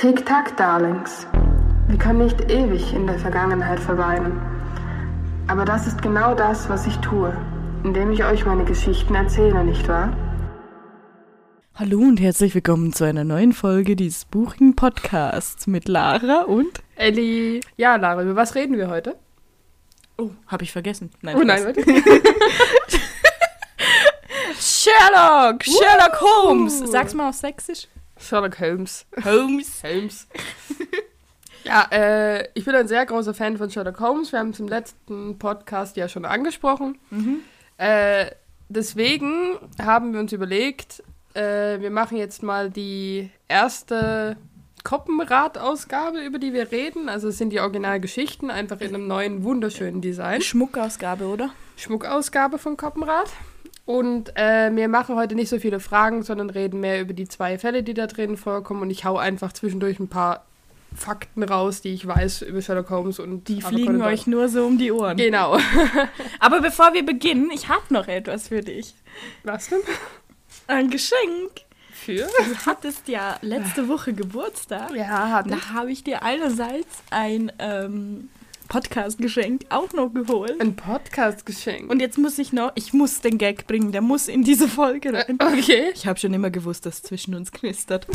Tick-Tack, Darlings. Wir können nicht ewig in der Vergangenheit verweilen. Aber das ist genau das, was ich tue, indem ich euch meine Geschichten erzähle, nicht wahr? Hallo und herzlich willkommen zu einer neuen Folge dieses buchigen Podcasts mit Lara und Elli. Ja, Lara, über was reden wir heute? Oh, habe ich vergessen. Nein, Oh nein, warte. Sherlock, Sherlock Woo! Holmes. Sag's mal auf Sächsisch. Sherlock Holmes. Holmes. Holmes. ja, äh, ich bin ein sehr großer Fan von Sherlock Holmes. Wir haben es im letzten Podcast ja schon angesprochen. Mhm. Äh, deswegen haben wir uns überlegt, äh, wir machen jetzt mal die erste Koppenrad-Ausgabe, über die wir reden. Also es sind die Originalgeschichten, einfach in einem neuen, wunderschönen Design. Schmuckausgabe, oder? Schmuckausgabe von Koppenrad. Und äh, wir machen heute nicht so viele Fragen, sondern reden mehr über die zwei Fälle, die da drin vorkommen. Und ich hau einfach zwischendurch ein paar Fakten raus, die ich weiß über Sherlock Holmes und Die fliegen Conan euch nur so um die Ohren. Genau. Aber bevor wir beginnen, ich habe noch etwas für dich. Was denn? Ein Geschenk. Für? Du hattest ja letzte Woche Geburtstag. Ja, hat Da habe ich dir einerseits ein ähm, Podcast-Geschenk auch noch geholt. ein Podcast-Geschenk. Und jetzt muss ich noch, ich muss den Gag bringen, der muss in diese Folge rein. Okay. Ich habe schon immer gewusst, dass es zwischen uns knistert.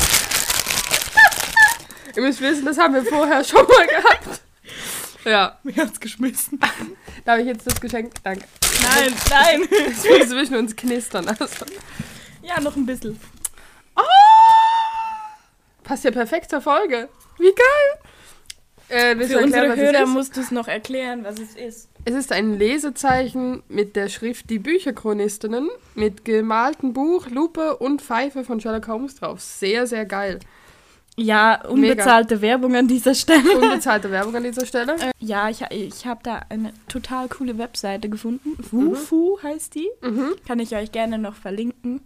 Ihr müsst wissen, das haben wir vorher schon mal gehabt. Ja, Mir hat's geschmissen. da habe ich jetzt das Geschenk. Danke. Nein, nein. Es würde zwischen uns knistern. Also. Ja, noch ein bisschen. Passt ja perfekt zur Folge. Wie geil! Äh, Für unsere Hörer ist? musst du es noch erklären, was es ist. Es ist ein Lesezeichen mit der Schrift Die Bücherchronistinnen mit gemaltem Buch, Lupe und Pfeife von Sherlock Holmes drauf. Sehr, sehr geil. Ja, unbezahlte Werbung an dieser Stelle. Unbezahlte Werbung an dieser Stelle. Äh, ja, ich, ich habe da eine total coole Webseite gefunden. Wufu heißt die. Mhm. Kann ich euch gerne noch verlinken.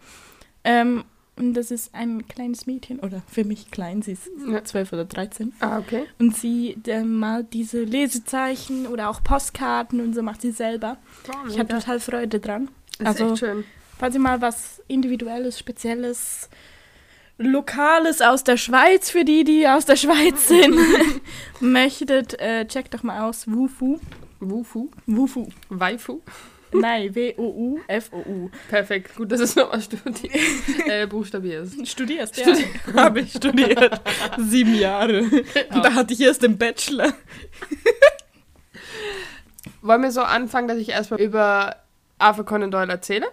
Ähm, und das ist ein kleines Mädchen, oder für mich klein, sie ist Ja. 12 oder 13. Ah, okay. Und sie äh, malt diese Lesezeichen oder auch Postkarten und so macht sie selber. Ich habe total Freude dran. Das ist also- echt schön. Falls ihr mal was Individuelles, Spezielles, Lokales aus der Schweiz, für die, die aus der Schweiz sind, möchtet, äh, checkt doch mal aus. Wufu. Wufu. Wufu. Waifu. Nein, W-O-U-F-O-U. Perfekt. Gut, dass es nochmal studi äh, buchstabierst. Studierst, ja. Habe ich studiert. Sieben Jahre. Und da hatte ich erst den Bachelor. Wollen wir so anfangen, dass ich erstmal über Arthur Conan Doyle erzähle?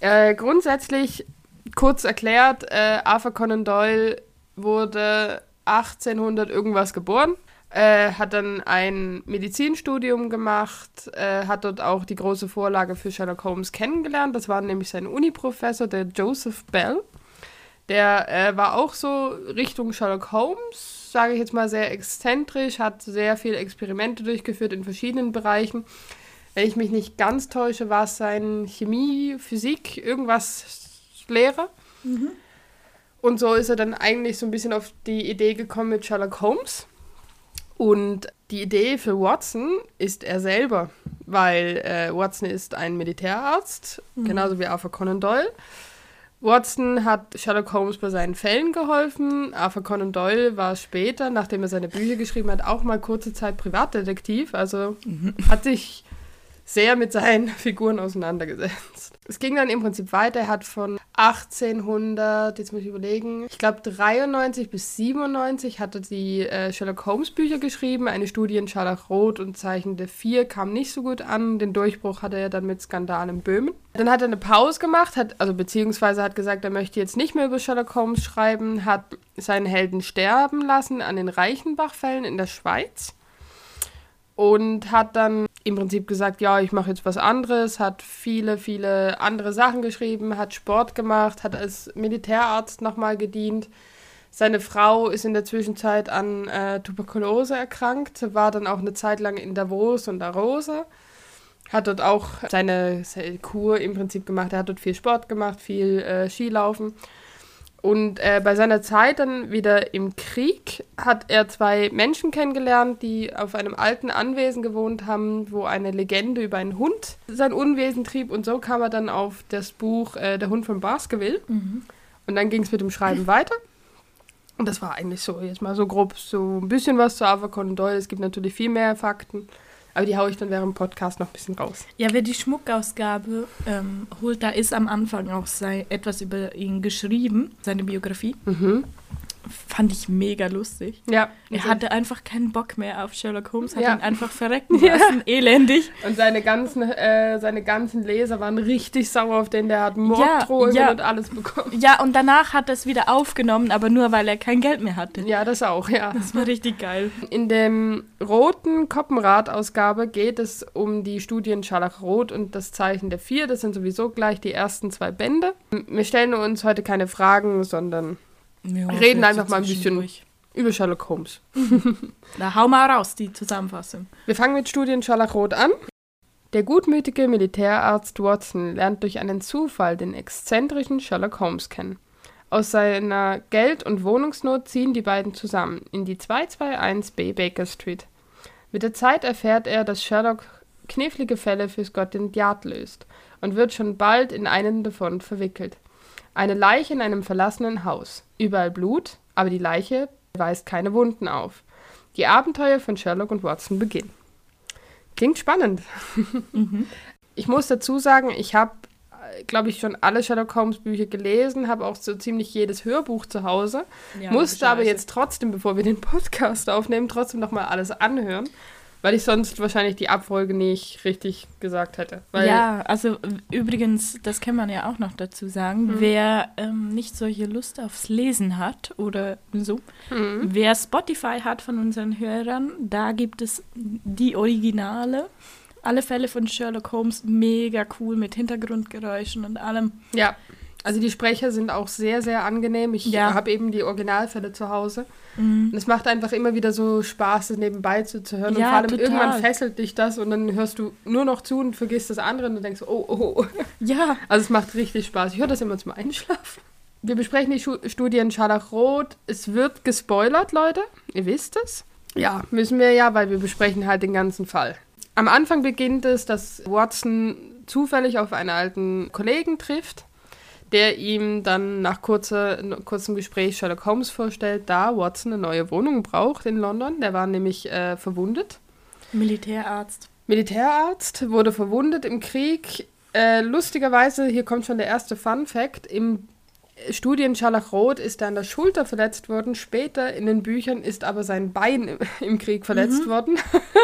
Äh, grundsätzlich, kurz erklärt, äh, Arthur Conan Doyle wurde 1800 irgendwas geboren, äh, hat dann ein Medizinstudium gemacht, äh, hat dort auch die große Vorlage für Sherlock Holmes kennengelernt. Das war nämlich sein Uni-Professor, der Joseph Bell. Der äh, war auch so Richtung Sherlock Holmes, sage ich jetzt mal, sehr exzentrisch, hat sehr viele Experimente durchgeführt in verschiedenen Bereichen. Wenn ich mich nicht ganz täusche, war es sein Chemie, Physik, irgendwas Lehrer. Und so ist er dann eigentlich so ein bisschen auf die Idee gekommen mit Sherlock Holmes. Und die Idee für Watson ist er selber, weil äh, Watson ist ein Militärarzt, genauso wie Arthur Conan Doyle. Watson hat Sherlock Holmes bei seinen Fällen geholfen. Arthur Conan Doyle war später, nachdem er seine Bücher geschrieben hat, auch mal kurze Zeit Privatdetektiv. Also hat sich sehr mit seinen Figuren auseinandergesetzt. Es ging dann im Prinzip weiter. Er hat von 1800, jetzt muss ich überlegen, ich glaube 93 bis 97 hat er die äh, Sherlock Holmes Bücher geschrieben. Eine Studie in Scharlachrot und Zeichen der Vier kam nicht so gut an. Den Durchbruch hatte er dann mit Skandal in Böhmen. Dann hat er eine Pause gemacht, hat, also beziehungsweise hat gesagt, er möchte jetzt nicht mehr über Sherlock Holmes schreiben, hat seinen Helden sterben lassen an den Reichenbach-Fällen in der Schweiz und hat dann im Prinzip gesagt, ja, ich mache jetzt was anderes, hat viele, viele andere Sachen geschrieben, hat Sport gemacht, hat als Militärarzt nochmal gedient. Seine Frau ist in der Zwischenzeit an äh, Tuberkulose erkrankt, war dann auch eine Zeit lang in Davos und Arose, hat dort auch seine, Kur im Prinzip gemacht. Er hat dort viel Sport gemacht, viel äh, Skilaufen. Und äh, bei seiner Zeit dann wieder im Krieg hat er zwei Menschen kennengelernt, die auf einem alten Anwesen gewohnt haben, wo eine Legende über einen Hund sein Unwesen trieb. Und so kam er dann auf das Buch äh, Der Hund von Baskerville. Und dann ging es mit dem Schreiben weiter. Und das war eigentlich so, jetzt mal so grob, so ein bisschen was zu Conan Doyle. Es gibt natürlich viel mehr Fakten, aber die haue ich dann während dem Podcast noch ein bisschen raus. Ja, wer die Schmuckausgabe ähm, holt, da ist am Anfang auch sei, etwas über ihn geschrieben, seine Biografie. Mhm. Fand ich mega lustig. Ja. Er hatte einfach keinen Bock mehr auf Sherlock Holmes, hat Ja. ihn einfach verrecken Ja. lassen, elendig. Und seine ganzen, äh, seine ganzen Leser waren richtig sauer auf den, der hat Morddrohungen ja. und alles bekommen. Ja, und danach hat er es wieder aufgenommen, aber nur, weil er kein Geld mehr hatte. Ja, das auch, ja. Das war richtig geil. In dem roten Koppenrad-Ausgabe geht es um die Studien Scharlachrot und das Zeichen der Vier. Das sind sowieso gleich die ersten zwei Bände. Wir stellen uns heute keine Fragen, sondern Ja, Reden einfach mal ein bisschen. über Sherlock Holmes. Na, hau mal raus, die Zusammenfassung. Wir fangen mit Studien Scharlachrot an. Der gutmütige Militärarzt Watson lernt durch einen Zufall den exzentrischen Sherlock Holmes kennen. Aus seiner Geld- und Wohnungsnot ziehen die beiden zusammen in die 221b Baker Street. Mit der Zeit erfährt er, dass Sherlock knifflige Fälle für Scotland Yard löst und wird schon bald in einen davon verwickelt. Eine Leiche in einem verlassenen Haus. Überall Blut, aber die Leiche weist keine Wunden auf. Die Abenteuer von Sherlock und Watson beginnen. Klingt spannend. Ich muss dazu sagen, ich habe, glaube ich, schon alle Sherlock Holmes Bücher gelesen, habe auch so ziemlich jedes Hörbuch zu Hause, Ja, musste aber jetzt trotzdem, bevor wir den Podcast aufnehmen, trotzdem nochmal alles anhören, weil ich sonst wahrscheinlich die Abfolge nicht richtig gesagt hätte. Ja, also übrigens, das kann man ja auch noch dazu sagen, Mhm. wer ähm, nicht solche Lust aufs Lesen hat oder so, Mhm. wer Spotify hat von unseren Hörern, da gibt es die Originale. Alle Fälle von Sherlock Holmes mega cool mit Hintergrundgeräuschen und allem. Ja, also die Sprecher sind auch sehr, sehr angenehm. Ich Ja. habe eben die Originalfälle zu Hause. Mhm. Und es macht einfach immer wieder so Spaß, das nebenbei zuzuhören. und Ja, vor allem total. irgendwann fesselt dich das und dann hörst du nur noch zu und vergisst das andere und denkst, oh, oh, oh. Ja, Also es macht richtig Spaß. Ich höre das immer zum Einschlafen. Wir besprechen die Schu Studien Scharlachrot. Es wird gespoilert, Leute. Ihr wisst es. Ja, müssen wir ja, weil wir besprechen halt den ganzen Fall. Am Anfang beginnt es, dass Watson zufällig auf einen alten Kollegen trifft, der ihm dann nach kurzer, kurzem Gespräch Sherlock Holmes vorstellt, da Watson eine neue Wohnung braucht in London. Der war nämlich äh, verwundet. Militärarzt. Militärarzt, wurde verwundet im Krieg. Äh, lustigerweise, hier kommt schon der erste Fun Fact, im Studien Scharlachrot ist er an der Schulter verletzt worden. Später in den Büchern ist aber sein Bein im, im Krieg verletzt worden.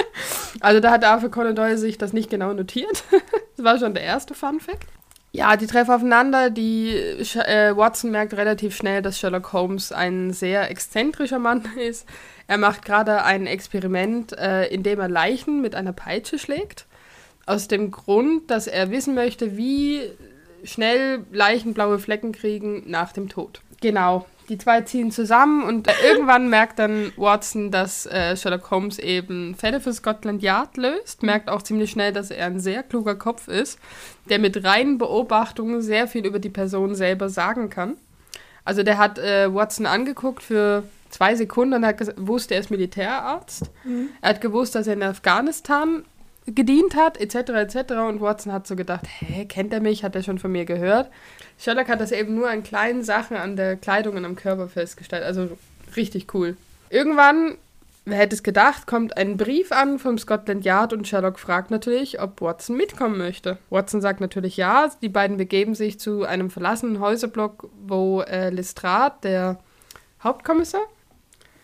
also da hat Arthur Conan Doyle sich das nicht genau notiert. das war schon der erste Fun Fact. Ja, die treffen aufeinander. Die äh, Watson merkt relativ schnell, dass Sherlock Holmes ein sehr exzentrischer Mann ist. Er macht gerade ein Experiment, äh, in dem er Leichen mit einer Peitsche schlägt. Aus dem Grund, dass er wissen möchte, wie schnell Leichen blaue Flecken kriegen nach dem Tod. Genau. Die zwei ziehen zusammen und äh, irgendwann merkt dann Watson, dass äh, Sherlock Holmes eben Fälle für Scotland Yard löst. Merkt auch ziemlich schnell, dass er ein sehr kluger Kopf ist, der mit reinen Beobachtungen sehr viel über die Person selber sagen kann. Also der hat äh, Watson angeguckt für zwei Sekunden und hat gewusst, er ist Militärarzt. Er hat gewusst, dass er in Afghanistan gedient hat, etc., etc. Und Watson hat so gedacht, hä, kennt er mich? Hat er schon von mir gehört? Sherlock hat das eben nur an kleinen Sachen an der Kleidung und am Körper festgestellt. Also richtig cool. Irgendwann, wer hätte es gedacht, kommt ein Brief an vom Scotland Yard und Sherlock fragt natürlich, ob Watson mitkommen möchte. Watson sagt natürlich ja. Die beiden begeben sich zu einem verlassenen Häuserblock, wo äh, Lestrade, der Hauptkommissar,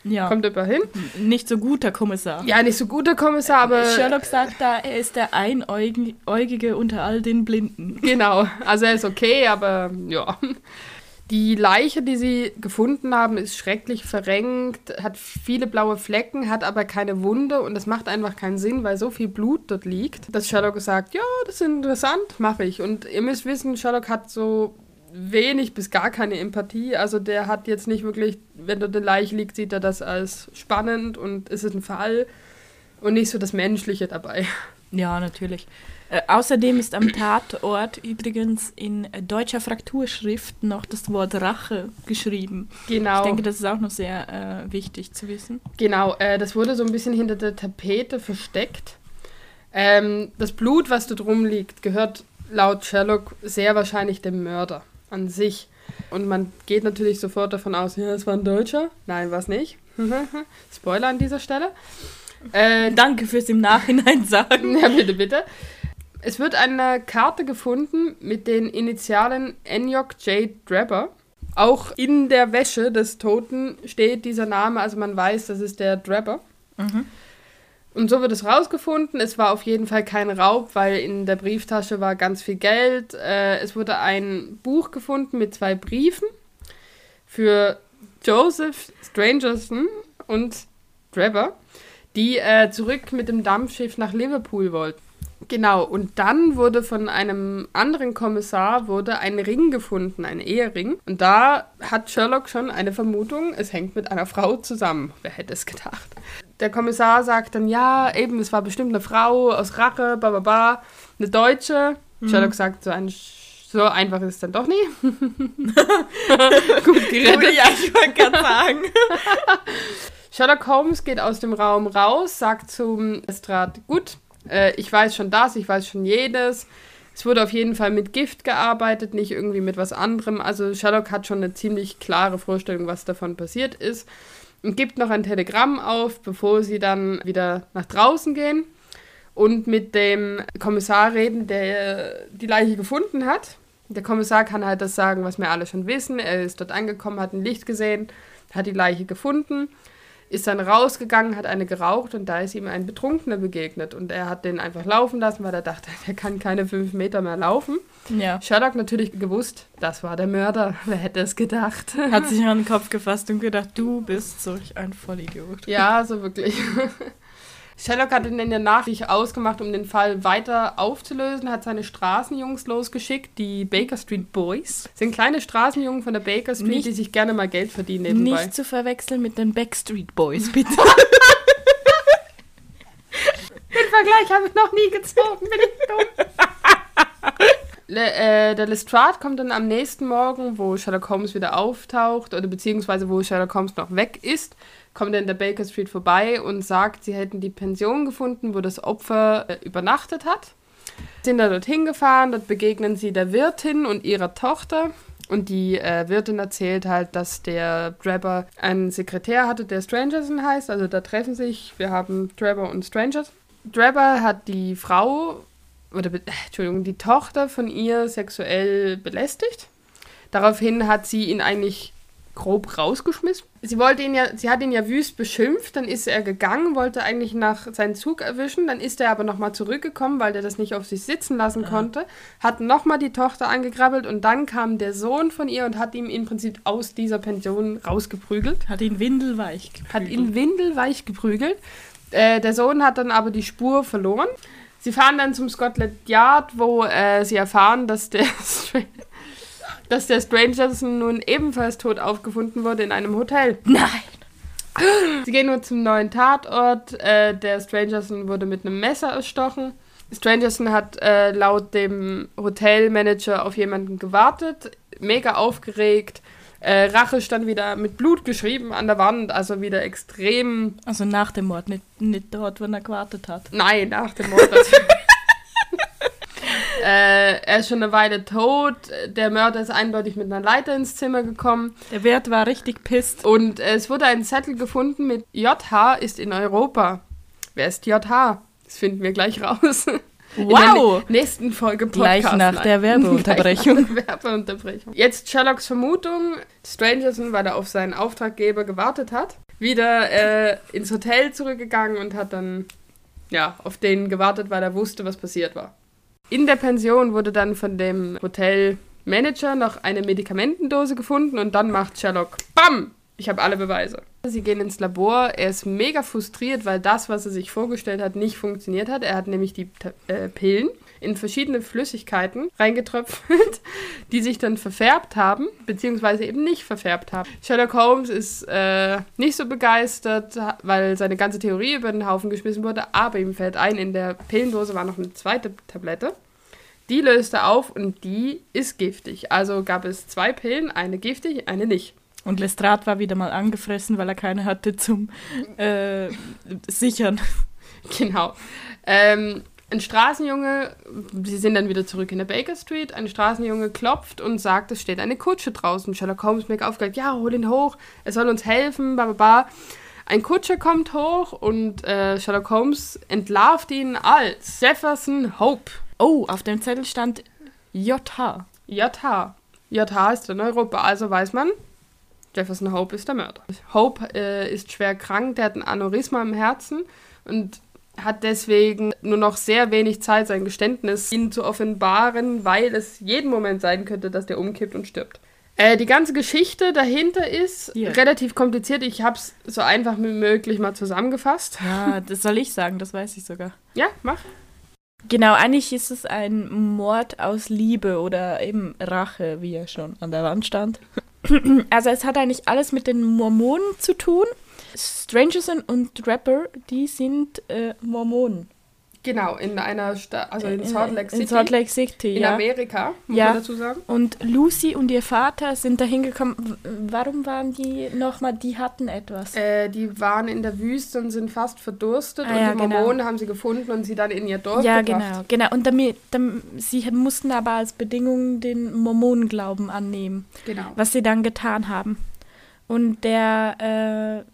Ja, kommt über hin. nicht so guter Kommissar. Ja, nicht so guter Kommissar, aber Sherlock sagt da, er ist der Einäugige unter all den Blinden. Genau, also er ist okay, aber ja. Die Leiche, die sie gefunden haben, ist schrecklich verrenkt, hat viele blaue Flecken, hat aber keine Wunde und das macht einfach keinen Sinn, weil so viel Blut dort liegt, dass Sherlock sagt, ja, das ist interessant, mache ich. Und ihr müsst wissen, Sherlock hat so wenig bis gar keine Empathie. Also der hat jetzt nicht wirklich, wenn dort eine Leiche liegt, sieht er das als spannend und ist es ein Fall und nicht so das Menschliche dabei. Ja, natürlich. Äh, außerdem ist am Tatort übrigens in deutscher Frakturschrift noch das Wort Rache geschrieben. Genau. Ich denke, das ist auch noch sehr äh, wichtig zu wissen. Genau, äh, das wurde so ein bisschen hinter der Tapete versteckt. Ähm, das Blut, was da drum liegt, gehört laut Sherlock sehr wahrscheinlich dem Mörder an sich. Und man geht natürlich sofort davon aus, ja, es war ein Deutscher. Nein, war es nicht. Spoiler an dieser Stelle. Äh, Danke fürs im Nachhinein sagen. Ja, bitte, bitte. Es wird eine Karte gefunden mit den Initialen Enyok J. Drebber. Auch in der Wäsche des Toten steht dieser Name, also man weiß, das ist der Drebber. Mhm. Und so wird es rausgefunden. Es war auf jeden Fall kein Raub, weil in der Brieftasche war ganz viel Geld. Äh, es wurde ein Buch gefunden mit zwei Briefen für Joseph Strangerson und Trevor, die äh, zurück mit dem Dampfschiff nach Liverpool wollten. Genau, und dann wurde von einem anderen Kommissar wurde ein Ring gefunden, ein Ehering. Und da hat Sherlock schon eine Vermutung, es hängt mit einer Frau zusammen. Wer hätte es gedacht? Der Kommissar sagt dann, ja, eben, es war bestimmt eine Frau aus Rache, ba, ba, ba, eine Deutsche. Mhm. Sherlock sagt, so, ein, so einfach ist es dann doch nie. Gut gerettet. ja, ich wollte gerade sagen. Sherlock Holmes geht aus dem Raum raus, sagt zum Estrat, gut, äh, ich weiß schon das, ich weiß schon jedes. Es wurde auf jeden Fall mit Gift gearbeitet, nicht irgendwie mit was anderem. Also Sherlock hat schon eine ziemlich klare Vorstellung, was davon passiert ist. Und gibt noch ein Telegramm auf, bevor sie dann wieder nach draußen gehen und mit dem Kommissar reden, der die Leiche gefunden hat. Der Kommissar kann halt das sagen, was wir alle schon wissen. Er ist dort angekommen, hat ein Licht gesehen, hat die Leiche gefunden ist dann rausgegangen, hat eine geraucht und da ist ihm ein Betrunkener begegnet. Und er hat den einfach laufen lassen, weil er dachte, der kann keine fünf Meter mehr laufen. Ja. Sherlock natürlich gewusst, das war der Mörder. Wer hätte es gedacht? Hat sich an den Kopf gefasst und gedacht, du bist solch ein Vollidiot. Ja, so wirklich. Sherlock hat ihn in der Nachricht ausgemacht, um den Fall weiter aufzulösen, hat seine Straßenjungs losgeschickt, die Baker Street Boys. Das sind kleine Straßenjungen von der Baker Street, nicht, die sich gerne mal Geld verdienen nebenbei. Nicht zu verwechseln mit den Backstreet Boys, bitte. den Vergleich habe ich noch nie gezogen, bin ich dumm. Le, äh, der Lestrade kommt dann am nächsten Morgen, wo Sherlock Holmes wieder auftaucht, oder beziehungsweise wo Sherlock Holmes noch weg ist kommt er in der Baker Street vorbei und sagt, sie hätten die Pension gefunden, wo das Opfer äh, übernachtet hat. Sind da dorthin gefahren, dort begegnen sie der Wirtin und ihrer Tochter. Und die äh, Wirtin erzählt halt, dass der Drebber einen Sekretär hatte, der Strangerson heißt. Also da treffen sich, wir haben Drebber und Strangers. Drebber hat die Frau, oder äh, Entschuldigung, die Tochter von ihr sexuell belästigt. Daraufhin hat sie ihn eigentlich grob rausgeschmissen. Sie wollte ihn ja, sie hat ihn ja wüst beschimpft, dann ist er gegangen, wollte eigentlich nach seinen Zug erwischen, dann ist er aber nochmal zurückgekommen, weil der das nicht auf sich sitzen lassen ja. konnte, hat nochmal die Tochter angegrabbelt und dann kam der Sohn von ihr und hat ihm im Prinzip aus dieser Pension rausgeprügelt. Hat ihn windelweich geprügelt. Hat ihn windelweich geprügelt. Äh, der Sohn hat dann aber die Spur verloren. Sie fahren dann zum Scotland Yard, wo äh, sie erfahren, dass der dass der Strangerson nun ebenfalls tot aufgefunden wurde in einem Hotel. Nein! Sie gehen nur zum neuen Tatort. Äh, der Strangerson wurde mit einem Messer erstochen. Strangerson hat äh, laut dem Hotelmanager auf jemanden gewartet, mega aufgeregt. Äh, Rache stand wieder mit Blut geschrieben an der Wand, also wieder extrem. Also nach dem Mord, nicht, nicht dort, wenn er gewartet hat. Nein, nach dem Mord. Äh, er ist schon eine Weile tot. Der Mörder ist eindeutig mit einer Leiter ins Zimmer gekommen. Der Wert war richtig pisst. Und äh, es wurde ein Zettel gefunden mit JH ist in Europa. Wer ist JH? Das finden wir gleich raus. Wow! nächsten Folge Podcast. Gleich nach der Werbeunterbrechung. Der Werbeunterbrechung. Jetzt Sherlocks Vermutung. Strangerson, weil er auf seinen Auftraggeber gewartet hat, wieder äh, ins Hotel zurückgegangen und hat dann ja, auf den gewartet, weil er wusste, was passiert war. In der Pension wurde dann von dem Hotelmanager noch eine Medikamentendose gefunden und dann macht Sherlock BAM! Ich habe alle Beweise. Sie gehen ins Labor. Er ist mega frustriert, weil das, was er sich vorgestellt hat, nicht funktioniert hat. Er hat nämlich die äh, Pillen in verschiedene Flüssigkeiten reingetröpfelt, die sich dann verfärbt haben, beziehungsweise eben nicht verfärbt haben. Sherlock Holmes ist äh, nicht so begeistert, weil seine ganze Theorie über den Haufen geschmissen wurde, aber ihm fällt ein, in der Pillendose war noch eine zweite Tablette. Die löst er auf und die ist giftig. Also gab es zwei Pillen, eine giftig, eine nicht. Und Lestrade war wieder mal angefressen, weil er keine hatte zum äh, Sichern. Genau. Ähm, ein Straßenjunge, sie sind dann wieder zurück in der Baker Street, ein Straßenjunge klopft und sagt, es steht eine Kutsche draußen. Sherlock Holmes merkt aufgeregt, ja, hol ihn hoch, er soll uns helfen, bla bla bla. Ein Kutscher kommt hoch und äh, Sherlock Holmes entlarvt ihn als Jefferson Hope. Oh, auf dem Zettel stand JH. JH. JH ist in Europa, also weiß man, Jefferson Hope ist der Mörder. Hope äh, ist schwer krank, der hat ein Aneurysma im Herzen und hat deswegen nur noch sehr wenig Zeit, sein Geständnis ihnen zu offenbaren, weil es jeden Moment sein könnte, dass der umkippt und stirbt. Äh, die ganze Geschichte dahinter ist Hier. relativ kompliziert. Ich habe es so einfach wie möglich mal zusammengefasst. Ja, das soll ich sagen, das weiß ich sogar. Ja, mach. Genau, eigentlich ist es ein Mord aus Liebe oder eben Rache, wie er schon an der Wand stand. Also es hat eigentlich alles mit den Mormonen zu tun. Strangerson und Rapper, die sind äh, Mormonen. Genau, in einer Stadt, also in Salt Lake City. In Salt Lake City, in ja. Amerika, muss Ja. man dazu sagen. Und Lucy und ihr Vater sind da hingekommen. Warum waren die nochmal? Die hatten etwas. Äh, die waren in der Wüste und sind fast verdurstet Ah, und ja, die genau. Mormonen haben sie gefunden und sie dann in ihr Dorf ja, gebracht. genau, genau. Und damit, dam- sie mussten aber als Bedingung den Mormonenglauben annehmen. Genau. was sie dann getan haben. Und der äh,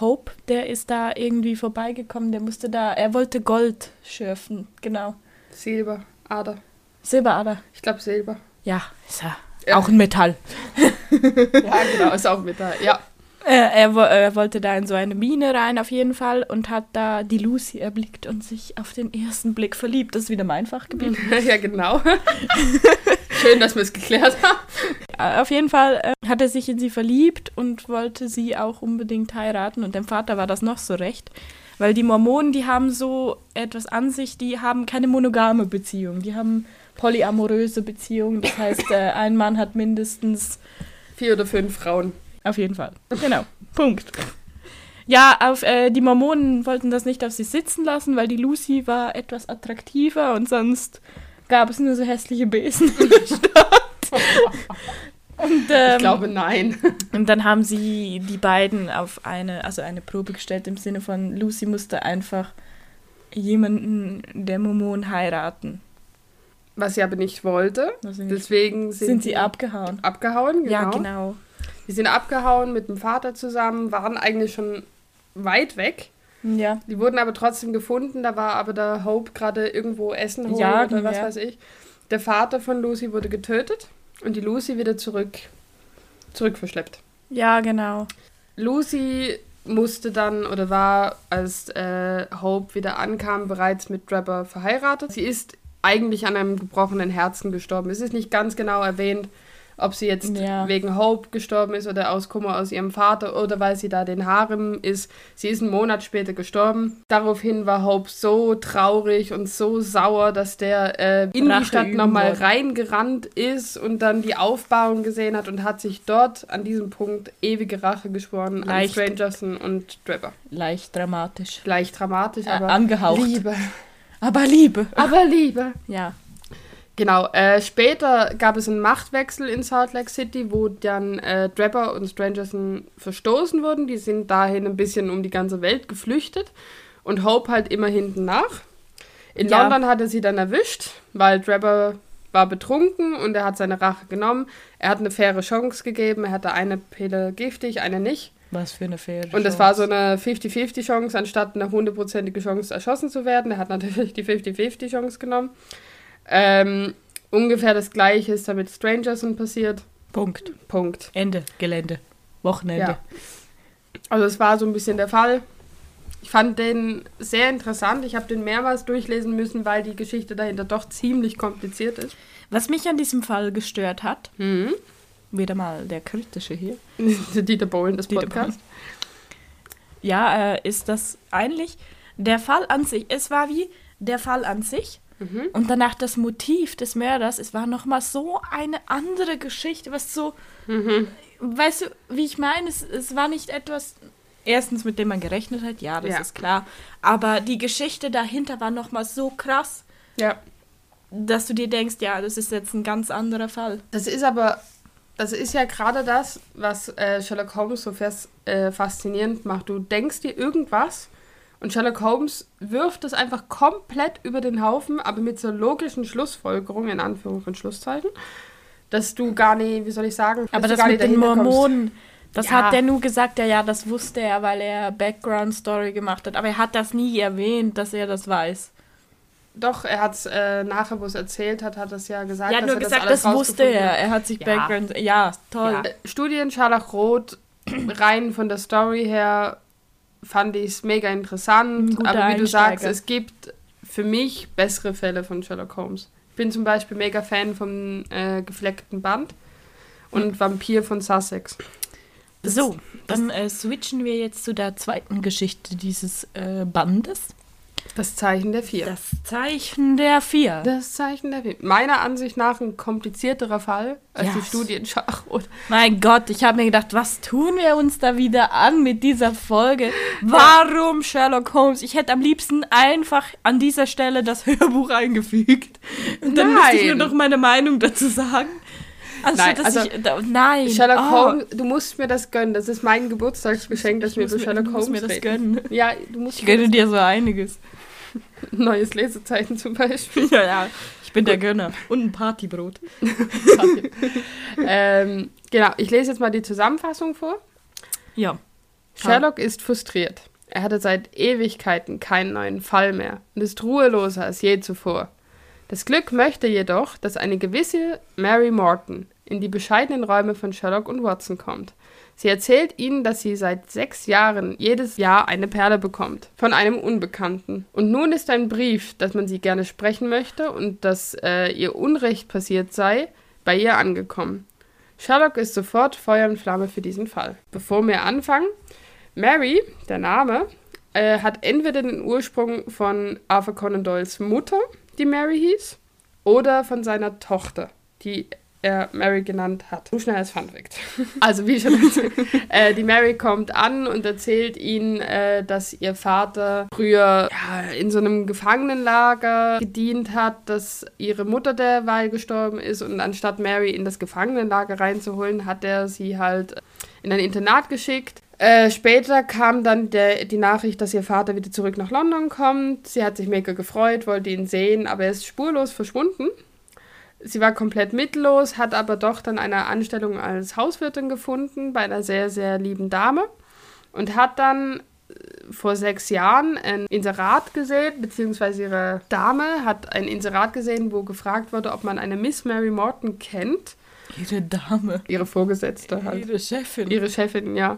Hope, der ist da irgendwie vorbeigekommen, der musste da, er wollte Gold schürfen, genau. Silber, Ader. Silberader. Ich glaube Silber. Ja, ist ja, Ja. auch ein Metall. Ja, genau, ist auch da. Ja. Äh, er, er wollte da in so eine Mine rein auf jeden Fall und hat da die Lucy erblickt und sich auf den ersten Blick verliebt. Das ist wieder mein Fachgebiet. ja, genau. Schön, dass wir es geklärt haben. Äh, Auf jeden Fall äh, hat er sich in sie verliebt und wollte sie auch unbedingt heiraten. Und dem Vater war das noch so recht. Weil die Mormonen, die haben so etwas an sich, die haben keine monogame Beziehung. Die haben polyamoröse Beziehungen. Das heißt, äh, ein Mann hat mindestens. Vier oder fünf Frauen. Auf jeden Fall. Genau. Punkt. Ja, auf, äh, die Mormonen wollten das nicht auf sich sitzen lassen, weil die Lucy war etwas attraktiver und sonst gab es nur so hässliche Besen in der Stadt. Und, ähm, Ich glaube, nein. und dann haben sie die beiden auf eine, also eine Probe gestellt im Sinne von Lucy musste einfach jemanden der Mormonen heiraten. Was sie aber nicht wollte. Deswegen Deswegen sind, sind sie abgehauen. abgehauen. Genau. Ja, genau. Die sind abgehauen mit dem Vater zusammen, waren eigentlich schon weit weg. Ja. Die wurden aber trotzdem gefunden. Da war aber der Hope gerade irgendwo Essen holen Ja, oder was ja. weiß ich. Der Vater von Lucy wurde getötet und die Lucy wieder zurück, zurückverschleppt. Ja, genau. Lucy musste dann oder war, als äh, Hope wieder ankam, bereits mit Trapper verheiratet. Sie ist eigentlich an einem gebrochenen Herzen gestorben. Es ist nicht ganz genau erwähnt, ob sie jetzt Ja. wegen Hope gestorben ist oder aus Kummer aus ihrem Vater oder weil sie da den Harem ist. Sie ist einen Monat später gestorben. Daraufhin war Hope so traurig und so sauer, dass der äh, in Rache die Stadt nochmal reingerannt ist und dann die Aufbauung gesehen hat und hat sich dort an diesem Punkt ewige Rache geschworen Leicht. an Strangerson und Trapper. Leicht dramatisch. Leicht dramatisch, Äh, aber angehaucht. Liebe. Aber Liebe. Aber Liebe. Ja. Genau, äh, später gab es einen Machtwechsel in Salt Lake City, wo dann äh, Trapper und Strangerson verstoßen wurden. Die sind dahin ein bisschen um die ganze Welt geflüchtet und Hope halt immer hinten nach. In Ja. London hat er sie dann erwischt, weil Trapper war betrunken und er hat seine Rache genommen. Er hat eine faire Chance gegeben. Er hatte eine Pille giftig, eine nicht. Was für eine faire Und das war so eine 50-50 Chance, anstatt eine hundertprozentige Chance erschossen zu werden. Er hat natürlich die 50-50 Chance genommen. Ähm, ungefähr das gleiche ist da mit Strangerson passiert. Punkt. Punkt. Ende. Gelände. Wochenende. Ja. Also es war so ein bisschen der Fall. Ich fand den sehr interessant. Ich habe den mehrmals durchlesen müssen, weil die Geschichte dahinter doch ziemlich kompliziert ist. Was mich an diesem Fall gestört hat, Mhm. wieder mal der kritische hier, Dieter Bohlen des Dieter Podcasts. ja, äh, ist das eigentlich der Fall an sich. Es war wie der Fall an sich Mhm. und danach das Motiv des Mörders. Es war nochmal so eine andere Geschichte, was so, Mhm. weißt du, wie ich meine, es, es war nicht etwas, erstens mit dem man gerechnet hat, ja, das Ja. ist klar, aber die Geschichte dahinter war nochmal so krass, Ja. dass du dir denkst, ja, das ist jetzt ein ganz anderer Fall. Das ist aber, das ist ja gerade das, was äh, Sherlock Holmes so fas äh, faszinierend macht. Du denkst dir irgendwas Und Sherlock Holmes wirft es einfach komplett über den Haufen, aber mit so logischen Schlussfolgerungen, in Anführungs- und Schlusszeichen, dass du gar nicht, wie soll ich sagen, dass Aber du das gar mit nicht den. Mormonen, das Ja. hat der nur gesagt, ja, ja, das wusste er, weil er Background-Story gemacht hat. Aber er hat das nie erwähnt, dass er das weiß. Doch, er hat es äh, nachher, wo es erzählt hat, hat es ja gesagt, Er hat dass nur er gesagt, das, das, wusste er. hat. Er hat sich Ja. Background. Ja, toll. Ja. Äh, Studien Scharlachrot, rein von der Story her, fand ich es mega interessant. Aber wie du Einsteiger. sagst, es gibt für mich bessere Fälle von Sherlock Holmes. Ich bin zum Beispiel mega Fan vom äh, gefleckten Band und Vampir von Sussex. So, dann äh, switchen wir jetzt zu der zweiten Geschichte dieses äh, Bandes. Das Zeichen der Vier. Das Zeichen der Vier. Das Zeichen der Vier. Meiner Ansicht nach ein komplizierterer Fall als die Yes. Studien Scharlachrot. Mein Gott, ich habe mir gedacht, was tun wir uns da wieder an mit dieser Folge? Warum Sherlock Holmes? Ich hätte am liebsten einfach an dieser Stelle das Hörbuch eingefügt. Und dann müsste ich nur Nein. noch meine Meinung dazu sagen. Anstatt, Nein, also ich, da, nein. Sherlock oh, Holmes, du musst mir das gönnen. Das ist mein Geburtstagsgeschenk, dass wir muss über mir- Sherlock du musst Holmes mir das reden. gönnen. Ja, du musst Ich gönne dir so einiges. ein neues Lesezeichen zum Beispiel. Ja, ja. Ich bin der Gönner. Und ein Partybrot. ähm, genau, ich lese jetzt mal die Zusammenfassung vor. Ja. Sherlock ist frustriert. Er hatte seit Ewigkeiten keinen neuen Fall mehr und ist ruheloser als je zuvor. Das Glück möchte jedoch, dass eine gewisse Mary Morton in die bescheidenen Räume von Sherlock und Watson kommt. Sie erzählt ihnen, dass sie seit sechs Jahren jedes Jahr eine Perle bekommt. Von einem Unbekannten. Und nun ist ein Brief, dass man sie gerne sprechen möchte und dass äh, ihr Unrecht passiert sei, bei ihr angekommen. Sherlock ist sofort Feuer und Flamme für diesen Fall. Bevor wir anfangen, Mary, der Name, äh, hat entweder den Ursprung von Arthur Conan Doyles Mutter, die Mary hieß, oder von seiner Tochter, die er Mary genannt hat. So schnell als Fun Fact. Also wie schon erzählt, äh, die Mary kommt an und erzählt ihnen, äh, dass ihr Vater früher ja, in so einem Gefangenenlager gedient hat, dass ihre Mutter derweil gestorben ist und anstatt Mary in das Gefangenenlager reinzuholen, hat er sie halt in ein Internat geschickt. Äh, später kam dann der, die Nachricht, dass ihr Vater wieder zurück nach London kommt. Sie hat sich mega gefreut, wollte ihn sehen, aber er ist spurlos verschwunden. Sie war komplett mittellos, hat aber doch dann eine Anstellung als Hauswirtin gefunden bei einer sehr, sehr lieben Dame und hat dann äh, vor sechs Jahren ein Inserat gesehen, beziehungsweise ihre Dame hat ein Inserat gesehen, wo gefragt wurde, ob man eine Miss Mary Morton kennt. Ihre Dame. Ihre Vorgesetzte halt. Ihre Chefin. Ihre Chefin, ja.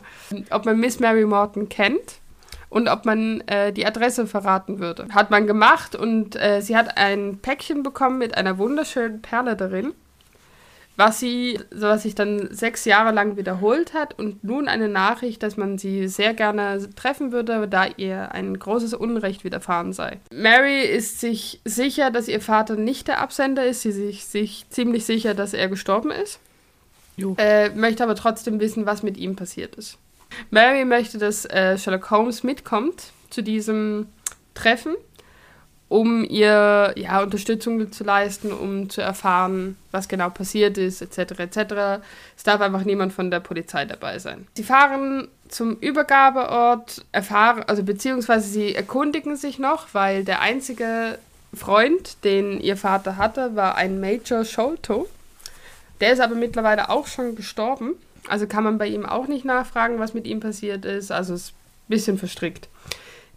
Ob man Miss Mary Morton kennt und ob man äh, die Adresse verraten würde. Hat man gemacht und äh, sie hat ein Päckchen bekommen mit einer wunderschönen Perle darin, was sie, was sich dann sechs Jahre lang wiederholt hat und nun eine Nachricht, dass man sie sehr gerne treffen würde, da ihr ein großes Unrecht widerfahren sei. Mary ist sich sicher, dass ihr Vater nicht der Absender ist, sie ist sich, sich ziemlich sicher, dass er gestorben ist äh, möchte aber trotzdem wissen, was mit ihm passiert ist. Mary möchte, dass äh, Sherlock Holmes mitkommt zu diesem Treffen, um ihr ja, Unterstützung zu leisten, um zu erfahren, was genau passiert ist, etc. etc. Es darf einfach niemand von der Polizei dabei sein. Sie fahren zum Übergabeort, erfahren, also beziehungsweise sie erkundigen sich noch, weil der einzige Freund, den ihr Vater hatte, war ein Major Sholto. Der ist aber mittlerweile auch schon gestorben. Also kann man bei ihm auch nicht nachfragen, was mit ihm passiert ist. Also ist ein bisschen verstrickt.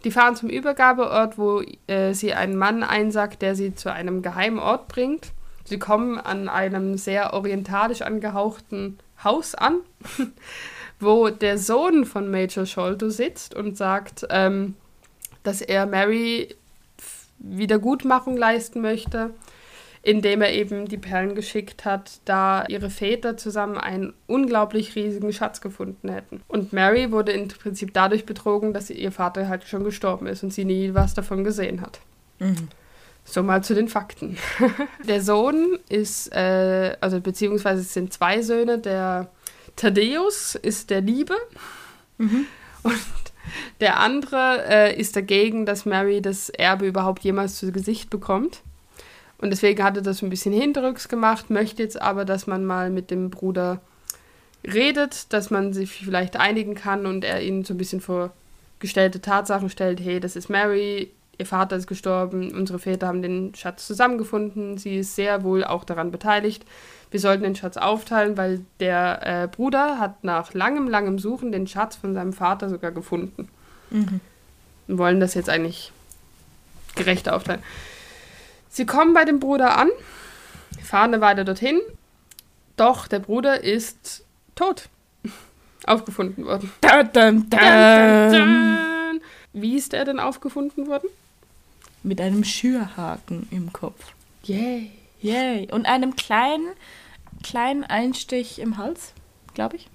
Die fahren zum Übergabeort, wo äh, sie einen Mann einsackt, der sie zu einem geheimen Ort bringt. Sie kommen an einem sehr orientalisch angehauchten Haus an, wo der Sohn von Major Sholto sitzt und sagt, ähm, dass er Mary Wiedergutmachung leisten möchte indem er eben die Perlen geschickt hat, da ihre Väter zusammen einen unglaublich riesigen Schatz gefunden hätten. Und Mary wurde im Prinzip dadurch betrogen, dass ihr Vater halt schon gestorben ist und sie nie was davon gesehen hat. Mhm. So mal zu den Fakten. der Sohn ist, äh, also beziehungsweise es sind zwei Söhne, der Thaddeus ist der Liebe Mhm. und der andere äh, ist dagegen, dass Mary das Erbe überhaupt jemals zu Gesicht bekommt. Und deswegen hat er das ein bisschen hinterrücks gemacht, möchte jetzt aber, dass man mal mit dem Bruder redet, dass man sich vielleicht einigen kann und er ihn so ein bisschen vor gestellte Tatsachen stellt, hey, das ist Mary, ihr Vater ist gestorben, unsere Väter haben den Schatz zusammengefunden, sie ist sehr wohl auch daran beteiligt. Wir sollten den Schatz aufteilen, weil der äh, Bruder hat nach langem, langem Suchen den Schatz von seinem Vater sogar gefunden. Mhm. Und wollen das jetzt eigentlich gerecht aufteilen. Sie kommen bei dem Bruder an, fahren eine Weile dorthin, doch der Bruder ist tot. Aufgefunden worden. Dun, dun, dun. Wie ist er denn aufgefunden worden? Mit einem Schürhaken im Kopf. Yay. Yay. Und einem kleinen, kleinen Einstich im Hals, glaube ich.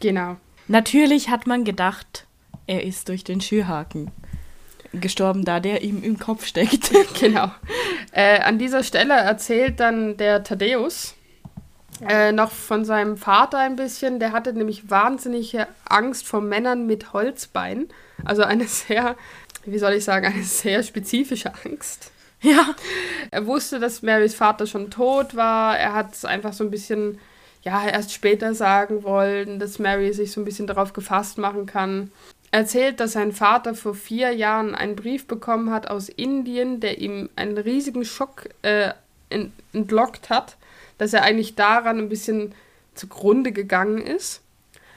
Genau. Natürlich hat man gedacht, er ist durch den Schürhaken gestorben, da der ihm im Kopf steckt. genau. Äh, an dieser Stelle erzählt dann der Thaddeus äh, noch von seinem Vater ein bisschen. Der hatte nämlich wahnsinnige Angst vor Männern mit Holzbeinen. Also eine sehr, wie soll ich sagen, eine sehr spezifische Angst. Ja. Er wusste, dass Marys Vater schon tot war. Er hat es einfach so ein bisschen, ja, erst später sagen wollen, dass Mary sich so ein bisschen darauf gefasst machen kann erzählt, dass sein Vater vor vier Jahren einen Brief bekommen hat aus Indien, der ihm einen riesigen Schock äh, entlockt hat, dass er eigentlich daran ein bisschen zugrunde gegangen ist.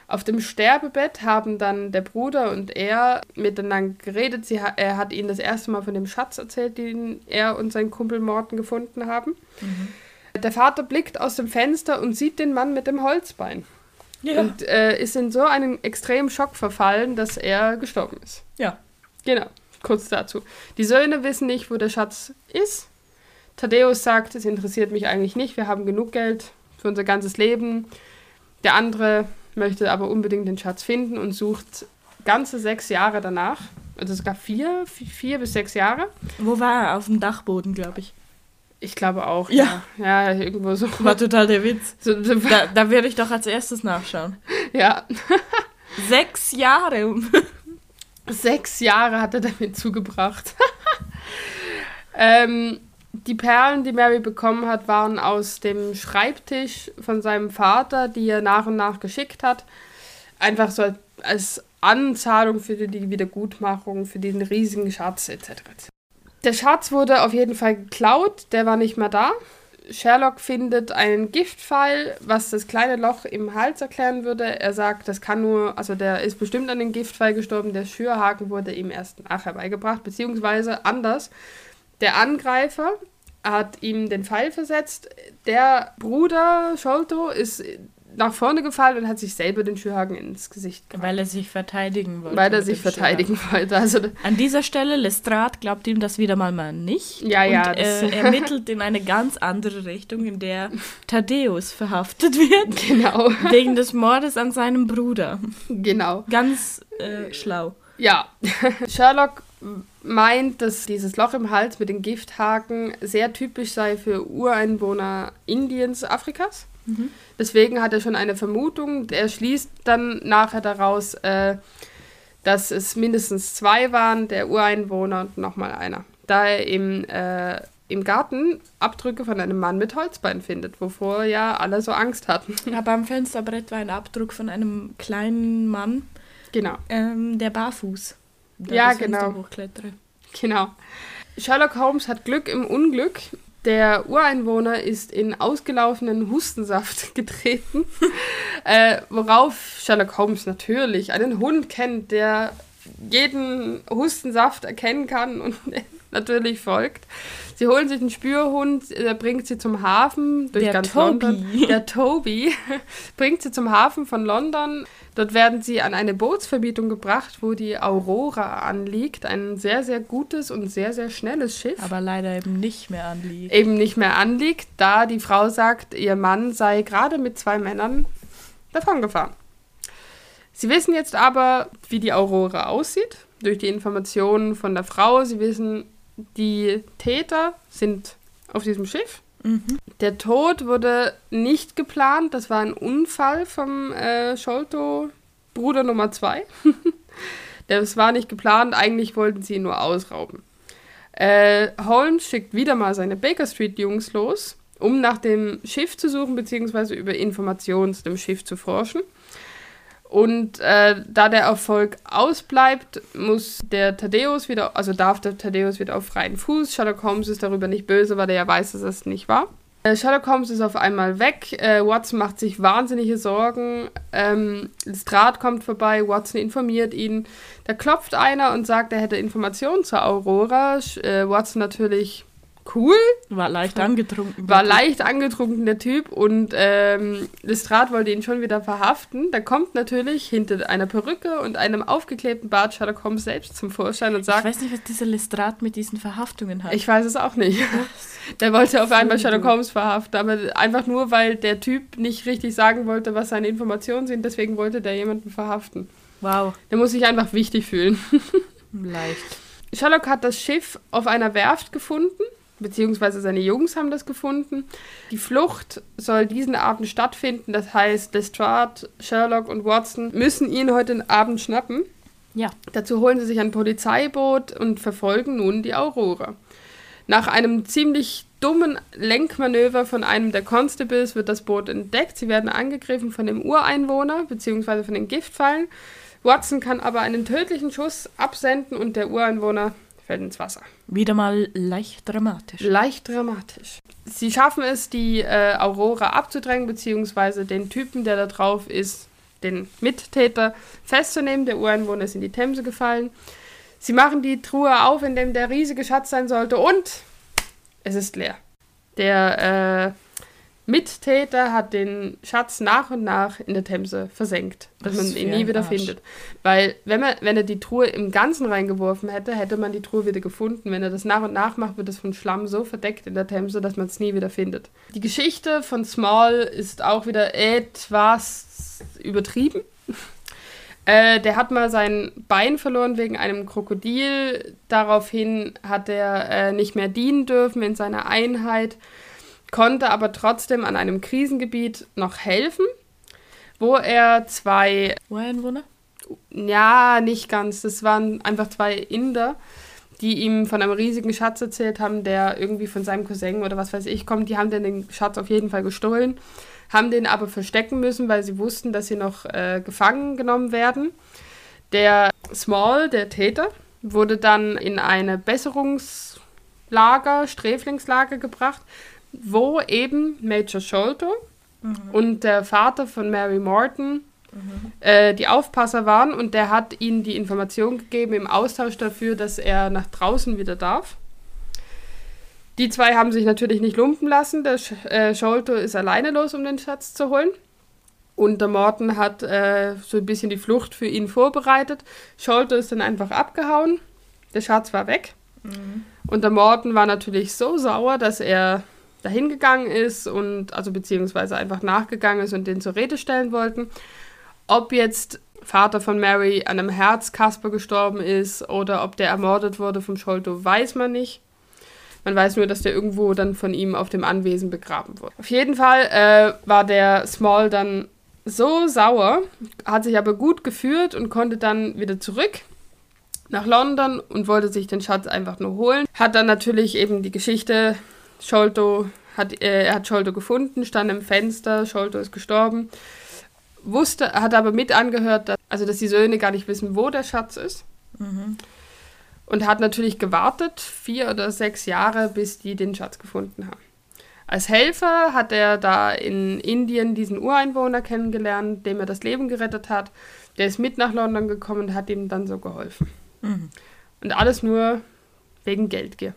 Auf dem Sterbebett haben dann der Bruder und er miteinander geredet. Sie, er hat ihnen das erste Mal von dem Schatz erzählt, den er und sein Kumpel Morten gefunden haben. Mhm. Der Vater blickt aus dem Fenster und sieht den Mann mit dem Holzbein. Ja. Und äh, ist in so einen extremen Schock verfallen, dass er gestorben ist. Ja. Genau, kurz dazu. Die Söhne wissen nicht, wo der Schatz ist. Thaddeus sagt, es interessiert mich eigentlich nicht, wir haben genug Geld für unser ganzes Leben. Der andere möchte aber unbedingt den Schatz finden und sucht ganze sechs Jahre danach. Also es gab vier, vier bis sechs Jahre. Wo war er? Auf dem Dachboden, glaube ich. Ich glaube auch, ja. ja. Ja, irgendwo so. War total der Witz. So, da, da würde ich doch als erstes nachschauen. Ja. Sechs Jahre. Sechs Jahre hat er damit zugebracht. ähm, die Perlen, die Mary bekommen hat, waren aus dem Schreibtisch von seinem Vater, die er nach und nach geschickt hat. Einfach so als Anzahlung für die Wiedergutmachung, für den riesigen Schatz etc. Der Schatz wurde auf jeden Fall geklaut, der war nicht mehr da. Sherlock findet einen Giftpfeil, was das kleine Loch im Hals erklären würde. Er sagt, das kann nur, also der ist bestimmt an den Giftpfeil gestorben, der Schürhaken wurde ihm erst nachher beigebracht, beziehungsweise anders. Der Angreifer hat ihm den Pfeil versetzt. Der Bruder Scholto ist nach vorne gefallen und hat sich selber den Schürhaken ins Gesicht gemacht. Weil er sich verteidigen wollte. Weil er sich verteidigen wollte. Also An dieser Stelle, Lestrade glaubt ihm das wieder mal mal nicht. Ja, ja. Und äh, ermittelt in eine ganz andere Richtung, in der Thaddeus verhaftet wird. Genau. Wegen des Mordes an seinem Bruder. Genau. Ganz äh, schlau. Ja. Sherlock meint, dass dieses Loch im Hals mit den Gifthaken sehr typisch sei für Ureinwohner Indiens, Afrikas. Mhm. Deswegen hat er schon eine Vermutung. Er schließt dann nachher daraus, äh, dass es mindestens zwei waren, der Ureinwohner und nochmal einer. Da er im, äh, im Garten Abdrücke von einem Mann mit Holzbein findet, wovor ja alle so Angst hatten. Aber am Fensterbrett war ein Abdruck von einem kleinen Mann. Genau. Ähm, der barfuß. Der ja, genau. Genau. Sherlock Holmes hat Glück im Unglück. Der Ureinwohner ist in ausgelaufenen Hustensaft getreten, äh, worauf Sherlock Holmes natürlich einen Hund kennt, der jeden Hustensaft erkennen kann und natürlich folgt. Sie holen sich einen Spürhund, der bringt sie zum Hafen durch der ganz Toby. London. Der Toby bringt sie zum Hafen von London. Dort werden sie an eine Bootsverbietung gebracht, wo die Aurora anliegt. Ein sehr, sehr gutes und sehr, sehr schnelles Schiff. Aber leider eben nicht mehr anliegt. Eben nicht mehr anliegt, da die Frau sagt, ihr Mann sei gerade mit zwei Männern davongefahren. Sie wissen jetzt aber, wie die Aurora aussieht, durch die Informationen von der Frau. Sie wissen, die Täter sind auf diesem Schiff. Mhm. Der Tod wurde nicht geplant. Das war ein Unfall vom äh, Scholto, Bruder Nummer 2. das war nicht geplant. Eigentlich wollten sie ihn nur ausrauben. Äh, Holmes schickt wieder mal seine Baker Street-Jungs los, um nach dem Schiff zu suchen, beziehungsweise über Informationen zu dem Schiff zu forschen. Und äh, da der Erfolg ausbleibt, muss der Thaddeus wieder, also darf der Thaddeus wieder auf freien Fuß. Sherlock Holmes ist darüber nicht böse, weil er ja weiß, dass das nicht war. Äh, Sherlock Holmes ist auf einmal weg. Äh, Watson macht sich wahnsinnige Sorgen. Ähm, Lestrade kommt vorbei. Watson informiert ihn. Da klopft einer und sagt, er hätte Informationen zur Aurora. Äh, Watson natürlich cool. War leicht angetrunken. War leicht angetrunken, der Typ. Und ähm, Lestrade wollte ihn schon wieder verhaften. Da kommt natürlich hinter einer Perücke und einem aufgeklebten Bart Sherlock Holmes selbst zum Vorschein und sagt... Ich weiß nicht, was dieser Lestrade mit diesen Verhaftungen hat. Ich weiß es auch nicht. Der wollte auf einmal Sherlock Holmes verhaften, aber einfach nur, weil der Typ nicht richtig sagen wollte, was seine Informationen sind. Deswegen wollte der jemanden verhaften. Wow. Der muss sich einfach wichtig fühlen. Leicht. Sherlock hat das Schiff auf einer Werft gefunden beziehungsweise seine Jungs haben das gefunden. Die Flucht soll diesen Abend stattfinden. Das heißt, Lestrade, Sherlock und Watson müssen ihn heute Abend schnappen. Ja. Dazu holen sie sich ein Polizeiboot und verfolgen nun die Aurora. Nach einem ziemlich dummen Lenkmanöver von einem der Constables wird das Boot entdeckt. Sie werden angegriffen von dem Ureinwohner beziehungsweise von den Giftfallen. Watson kann aber einen tödlichen Schuss absenden und der Ureinwohner fällt ins Wasser. Wieder mal leicht dramatisch. Leicht dramatisch. Sie schaffen es, die äh, Aurora abzudrängen, beziehungsweise den Typen, der da drauf ist, den Mittäter, festzunehmen. Der Ureinwohner ist in die Themse gefallen. Sie machen die Truhe auf, in dem der riesige Schatz sein sollte, und es ist leer. Der äh, Mittäter hat den Schatz nach und nach in der Themse versenkt, dass Was man ihn nie wieder Arsch. findet. Weil, wenn, man, wenn er die Truhe im Ganzen reingeworfen hätte, hätte man die Truhe wieder gefunden. Wenn er das nach und nach macht, wird es von Schlamm so verdeckt in der Themse, dass man es nie wieder findet. Die Geschichte von Small ist auch wieder etwas übertrieben. Äh, der hat mal sein Bein verloren wegen einem Krokodil. Daraufhin hat er äh, nicht mehr dienen dürfen in seiner Einheit konnte aber trotzdem an einem Krisengebiet noch helfen, wo er zwei, Ureinwohner? ja, nicht ganz, das waren einfach zwei Inder, die ihm von einem riesigen Schatz erzählt haben, der irgendwie von seinem Cousin oder was weiß ich kommt. Die haben dann den Schatz auf jeden Fall gestohlen, haben den aber verstecken müssen, weil sie wussten, dass sie noch äh, gefangen genommen werden. Der Small, der Täter, wurde dann in eine Besserungslager, Sträflingslager gebracht, wo eben Major Sholto und der Vater von Mary Morton äh, die Aufpasser waren und der hat ihnen die Information gegeben im Austausch dafür, dass er nach draußen wieder darf. Die zwei haben sich natürlich nicht lumpen lassen. Der Sch äh, Sholto ist alleine los, um den Schatz zu holen. Und der Morton hat äh, so ein bisschen die Flucht für ihn vorbereitet. Sholto ist dann einfach abgehauen. Der Schatz war weg. Und der Morton war natürlich so sauer, dass er dahin gegangen ist und also beziehungsweise einfach nachgegangen ist und den zur Rede stellen wollten. Ob jetzt Vater von Mary an einem Herzkasper gestorben ist oder ob der ermordet wurde vom Scholto, weiß man nicht. Man weiß nur, dass der irgendwo dann von ihm auf dem Anwesen begraben wurde. Auf jeden Fall äh, war der Small dann so sauer, hat sich aber gut geführt und konnte dann wieder zurück nach London und wollte sich den Schatz einfach nur holen. Hat dann natürlich eben die Geschichte, Sholto hat, äh, er hat Sholto gefunden, stand im Fenster, Sholto ist gestorben. Wusste, hat aber mit angehört, dass, also dass die Söhne gar nicht wissen, wo der Schatz ist. Und hat natürlich gewartet, vier oder sechs Jahre, bis die den Schatz gefunden haben. Als Helfer hat er da in Indien diesen Ureinwohner kennengelernt, dem er das Leben gerettet hat. Der ist mit nach London gekommen und hat ihm dann so geholfen. Und alles nur wegen Geldgier.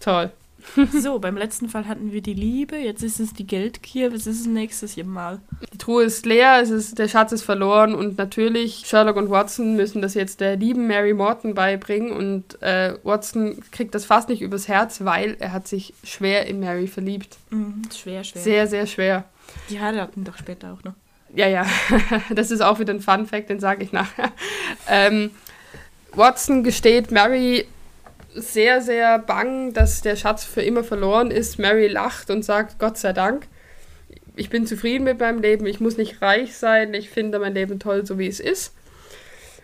Toll. So, beim letzten Fall hatten wir die Liebe, jetzt ist es die Geldgier. Was ist es nächstes Mal? Die Truhe ist leer, es ist, der Schatz ist verloren und natürlich Sherlock und Watson müssen das jetzt der lieben Mary Morton beibringen und äh, Watson kriegt das fast nicht übers Herz, weil er hat sich schwer in Mary verliebt. Mhm, schwer, schwer. Sehr, sehr schwer. Die heiraten doch später auch noch. Ja, ja, das ist auch wieder ein Fun Fact, den sage ich nachher. Ähm, Watson gesteht Mary sehr, sehr bang, dass der Schatz für immer verloren ist. Mary lacht und sagt, Gott sei Dank, ich bin zufrieden mit meinem Leben, ich muss nicht reich sein, ich finde mein Leben toll, so wie es ist.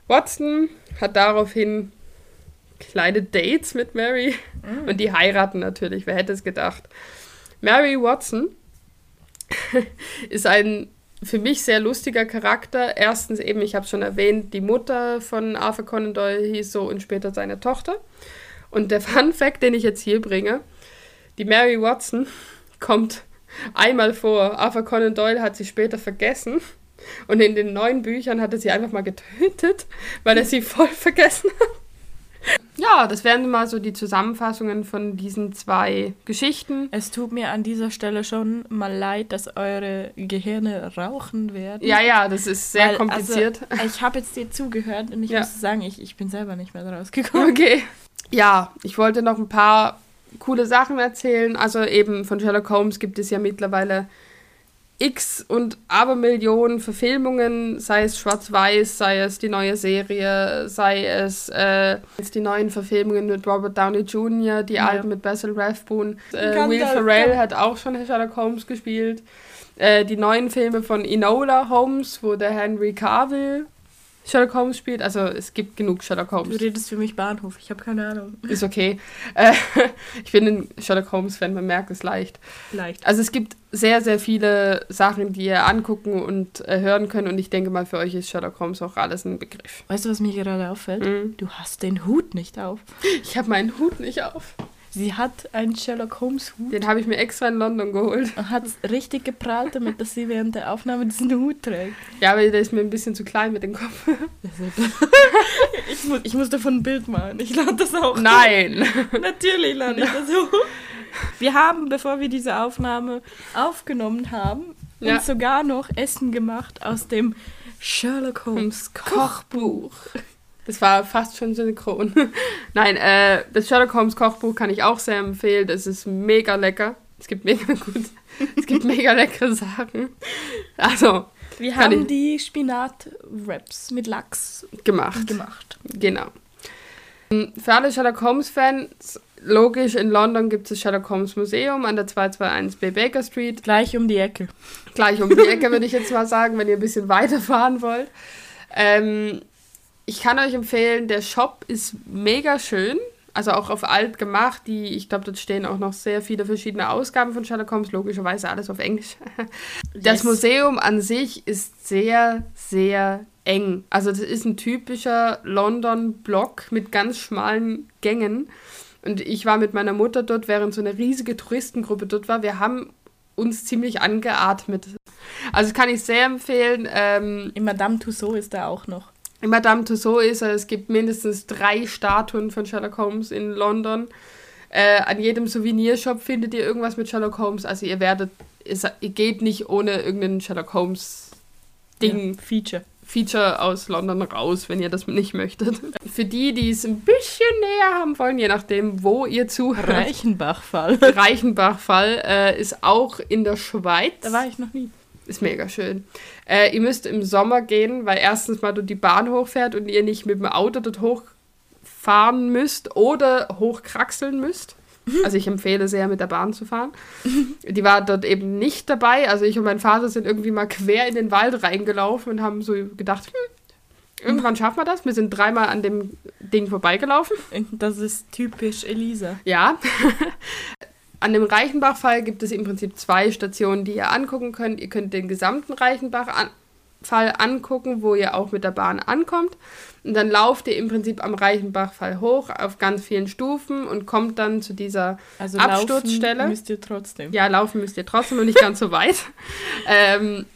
Watson hat daraufhin kleine Dates mit Mary und die heiraten natürlich, wer hätte es gedacht. Mary Watson ist ein für mich sehr lustiger Charakter. Erstens eben, ich habe schon erwähnt, die Mutter von Arthur Conan Doyle hieß so und später seine Tochter. Und der Fun Fact, den ich jetzt hier bringe, die Mary Watson kommt einmal vor. Arthur Conan Doyle hat sie später vergessen. Und in den neuen Büchern hat er sie einfach mal getötet, weil er sie voll vergessen hat. Ja, das wären mal so die Zusammenfassungen von diesen zwei Geschichten. Es tut mir an dieser Stelle schon mal leid, dass eure Gehirne rauchen werden. Ja, ja, das ist sehr Weil, kompliziert. Also, ich habe jetzt dir zugehört und ich Ja. muss sagen, ich, ich bin selber nicht mehr rausgekommen. Okay. Ja, ich wollte noch ein paar coole Sachen erzählen. Also eben von Sherlock Holmes gibt es ja mittlerweile x und Abermillionen Verfilmungen, sei es schwarz-weiß, sei es die neue Serie, sei es äh, jetzt die neuen Verfilmungen mit Robert Downey Jr., die Ja. alten mit Basil Rathbone. Äh, Will Ferrell hat auch schon Sherlock Holmes gespielt. Äh, die neuen Filme von Enola Holmes, wo der Henry Cavill Sherlock Holmes spielt. Also es gibt genug Sherlock Du Holmes. redest für mich Bahnhof, ich habe keine Ahnung. Ist okay. Äh, ich bin ein Sherlock Holmes-Fan, man merkt es leicht. Leicht. Also es gibt sehr, sehr viele Sachen, die ihr angucken und äh, hören könnt und ich denke mal, für euch ist Sherlock Holmes auch alles ein Begriff. Weißt du, was mir gerade auffällt? Mhm. Du hast den Hut nicht auf. Ich habe meinen Hut nicht auf. Sie hat einen Sherlock Holmes Hut Den habe ich mir extra in London geholt. und hat richtig geprahlt damit, dass sie während der Aufnahme diesen Hut trägt. Ja, aber der ist mir ein bisschen zu klein mit dem Kopf. ich, muss, ich muss davon ein Bild machen. Ich lade das auch. Nein! Natürlich lade ich das hoch. Wir haben, bevor wir diese Aufnahme aufgenommen haben, Ja. uns sogar noch Essen gemacht aus dem Sherlock Holmes Kochbuch. Das war fast schon synchron. Nein, äh, das Sherlock Holmes Kochbuch kann ich auch sehr empfehlen. Das ist mega lecker. Es gibt mega gut. Es gibt mega leckere Sachen. Also, Wir haben ich- die Spinat-Wraps mit Lachs gemacht. gemacht. Genau. Für alle Sherlock Holmes-Fans, logisch, in London gibt es das Sherlock Holmes Museum an der 221B Baker Street. Gleich um die Ecke. Gleich um die Ecke, würde ich jetzt mal sagen, wenn ihr ein bisschen weiterfahren wollt. Ähm, ich kann euch empfehlen, der Shop ist mega schön. Also auch auf alt gemacht. Die, ich glaube, dort stehen auch noch sehr viele verschiedene Ausgaben von Sherlock Holmes, logischerweise alles auf Englisch. Das Yes. Museum an sich ist sehr, sehr eng. Also das ist ein typischer London-Block mit ganz schmalen Gängen. Und ich war mit meiner Mutter dort, während so eine riesige Touristengruppe dort war. Wir haben uns ziemlich angeatmet. Also kann ich sehr empfehlen. Ähm, In Madame Tussauds ist da auch noch. In Madame Tussauds ist er, es gibt mindestens drei Statuen von Sherlock Holmes in London. Äh, an jedem Souvenirshop findet ihr irgendwas mit Sherlock Holmes. Also ihr werdet, es, ihr geht nicht ohne irgendeinen Sherlock Holmes Ding, Ja, Feature. Feature aus London raus, wenn ihr das nicht möchtet. Für die, die es ein bisschen näher haben wollen, je nachdem, wo ihr zuhört. Reichenbach-Fall. Reichenbach-Fall äh, ist auch in der Schweiz. Da war ich noch nie. Ist mega schön. Äh, ihr müsst im Sommer gehen, weil erstens mal dort die Bahn hochfährt und ihr nicht mit dem Auto dort hochfahren müsst oder hochkraxeln müsst. Also ich empfehle sehr, mit der Bahn zu fahren. Die war dort eben nicht dabei. Also ich und mein Vater sind irgendwie mal quer in den Wald reingelaufen und haben so gedacht, hm, irgendwann schaffen wir das. Wir sind dreimal an dem Ding vorbeigelaufen. Das ist typisch Elisa. Ja. An dem Reichenbach-Fall gibt es im Prinzip zwei Stationen, die ihr angucken könnt. Ihr könnt den gesamten Reichenbach-Fall angucken, wo ihr auch mit der Bahn ankommt. Und dann lauft ihr im Prinzip am Reichenbach-Fall hoch auf ganz vielen Stufen und kommt dann zu dieser Also Absturzstelle. laufen müsst ihr trotzdem. ja, laufen müsst ihr trotzdem noch nicht ganz so weit. Ähm,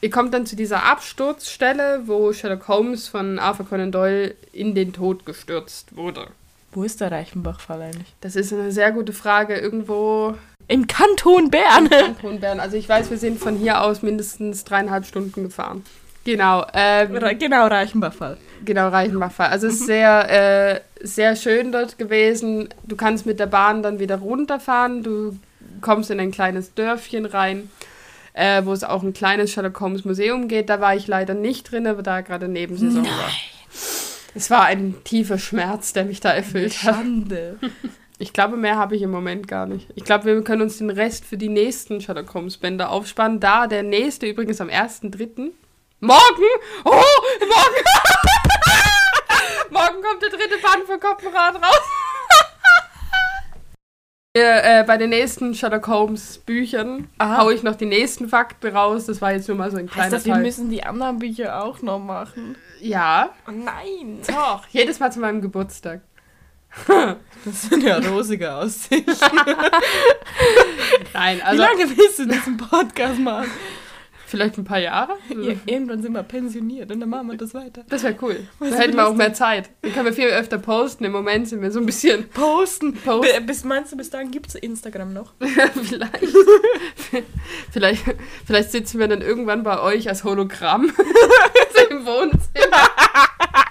ihr kommt dann zu dieser Absturzstelle, wo Sherlock Holmes von Arthur Conan Doyle in den Tod gestürzt wurde. Wo ist der Reichenbach-Fall eigentlich? Das ist eine sehr gute Frage. Irgendwo Im Kanton Bern. Kanton Bern. Also ich weiß, wir sind von hier aus mindestens dreieinhalb Stunden gefahren. Genau, ähm, genau, Reichenbach-Fall. genau, Reichenbach-Fall. Also es ist sehr, äh, sehr schön dort gewesen. Du kannst mit der Bahn dann wieder runterfahren. Du kommst in ein kleines Dörfchen rein, äh, wo es auch ein kleines Sherlock Holmes Museum geht. Da war ich leider nicht drin, aber da gerade Nebensaison war. Es war ein tiefer Schmerz, der mich da erfüllt hat. Schande. Ich glaube, mehr habe ich im Moment gar nicht. Ich glaube, wir können uns den Rest für die nächsten Sherlock Holmes Bände aufspannen. Da der nächste übrigens am 1.3. Morgen! Oh, morgen! morgen kommt der dritte Band von Koppenrad raus. Äh, äh, bei den nächsten Sherlock Holmes Büchern Aha. haue ich noch die nächsten Fakten raus. Das war jetzt nur mal so ein kleiner Heißt das, wir Teil. müssen die anderen Bücher auch noch machen? Ja, Oh nein. doch. Jedes Mal zu meinem Geburtstag. Das sind ja rosige Aussichten. Nein, Wie also lange willst du diesen Podcast machen? vielleicht ein paar Jahre. Ja, irgendwann sind wir pensioniert und dann machen wir das weiter. Das wäre cool. Was Da hätten wir auch mehr Zeit. Dann können wir viel öfter posten. Im Moment sind wir so ein bisschen Posten. Post. Bi- Bis, meinst du, bis dahin gibt es Instagram noch? vielleicht, vielleicht, vielleicht sitzen wir dann irgendwann bei euch als Hologramm im Wohnzimmer.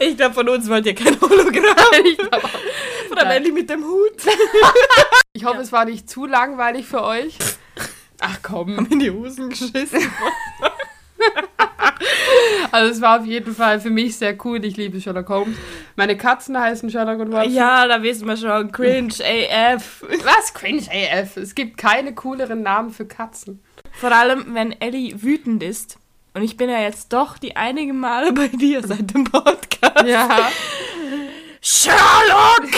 Ich glaube, von uns wollt ihr kein Hologramm. Ich, glaub. Von der. Melli mit dem Hut. ich hoffe, Ja. es war nicht zu langweilig für euch. Ach komm. In die Hosen geschissen. Also es war auf jeden Fall für mich sehr cool. Ich liebe Sherlock Holmes. Meine Katzen heißen Sherlock und Watson. Ja, da wissen wir schon. Cringe AF. Was? Cringe AF. Es gibt keine cooleren Namen für Katzen. Vor allem, wenn Ellie wütend ist. Und ich bin ja jetzt doch die einige Male bei dir seit dem Podcast. Ja. Sherlock!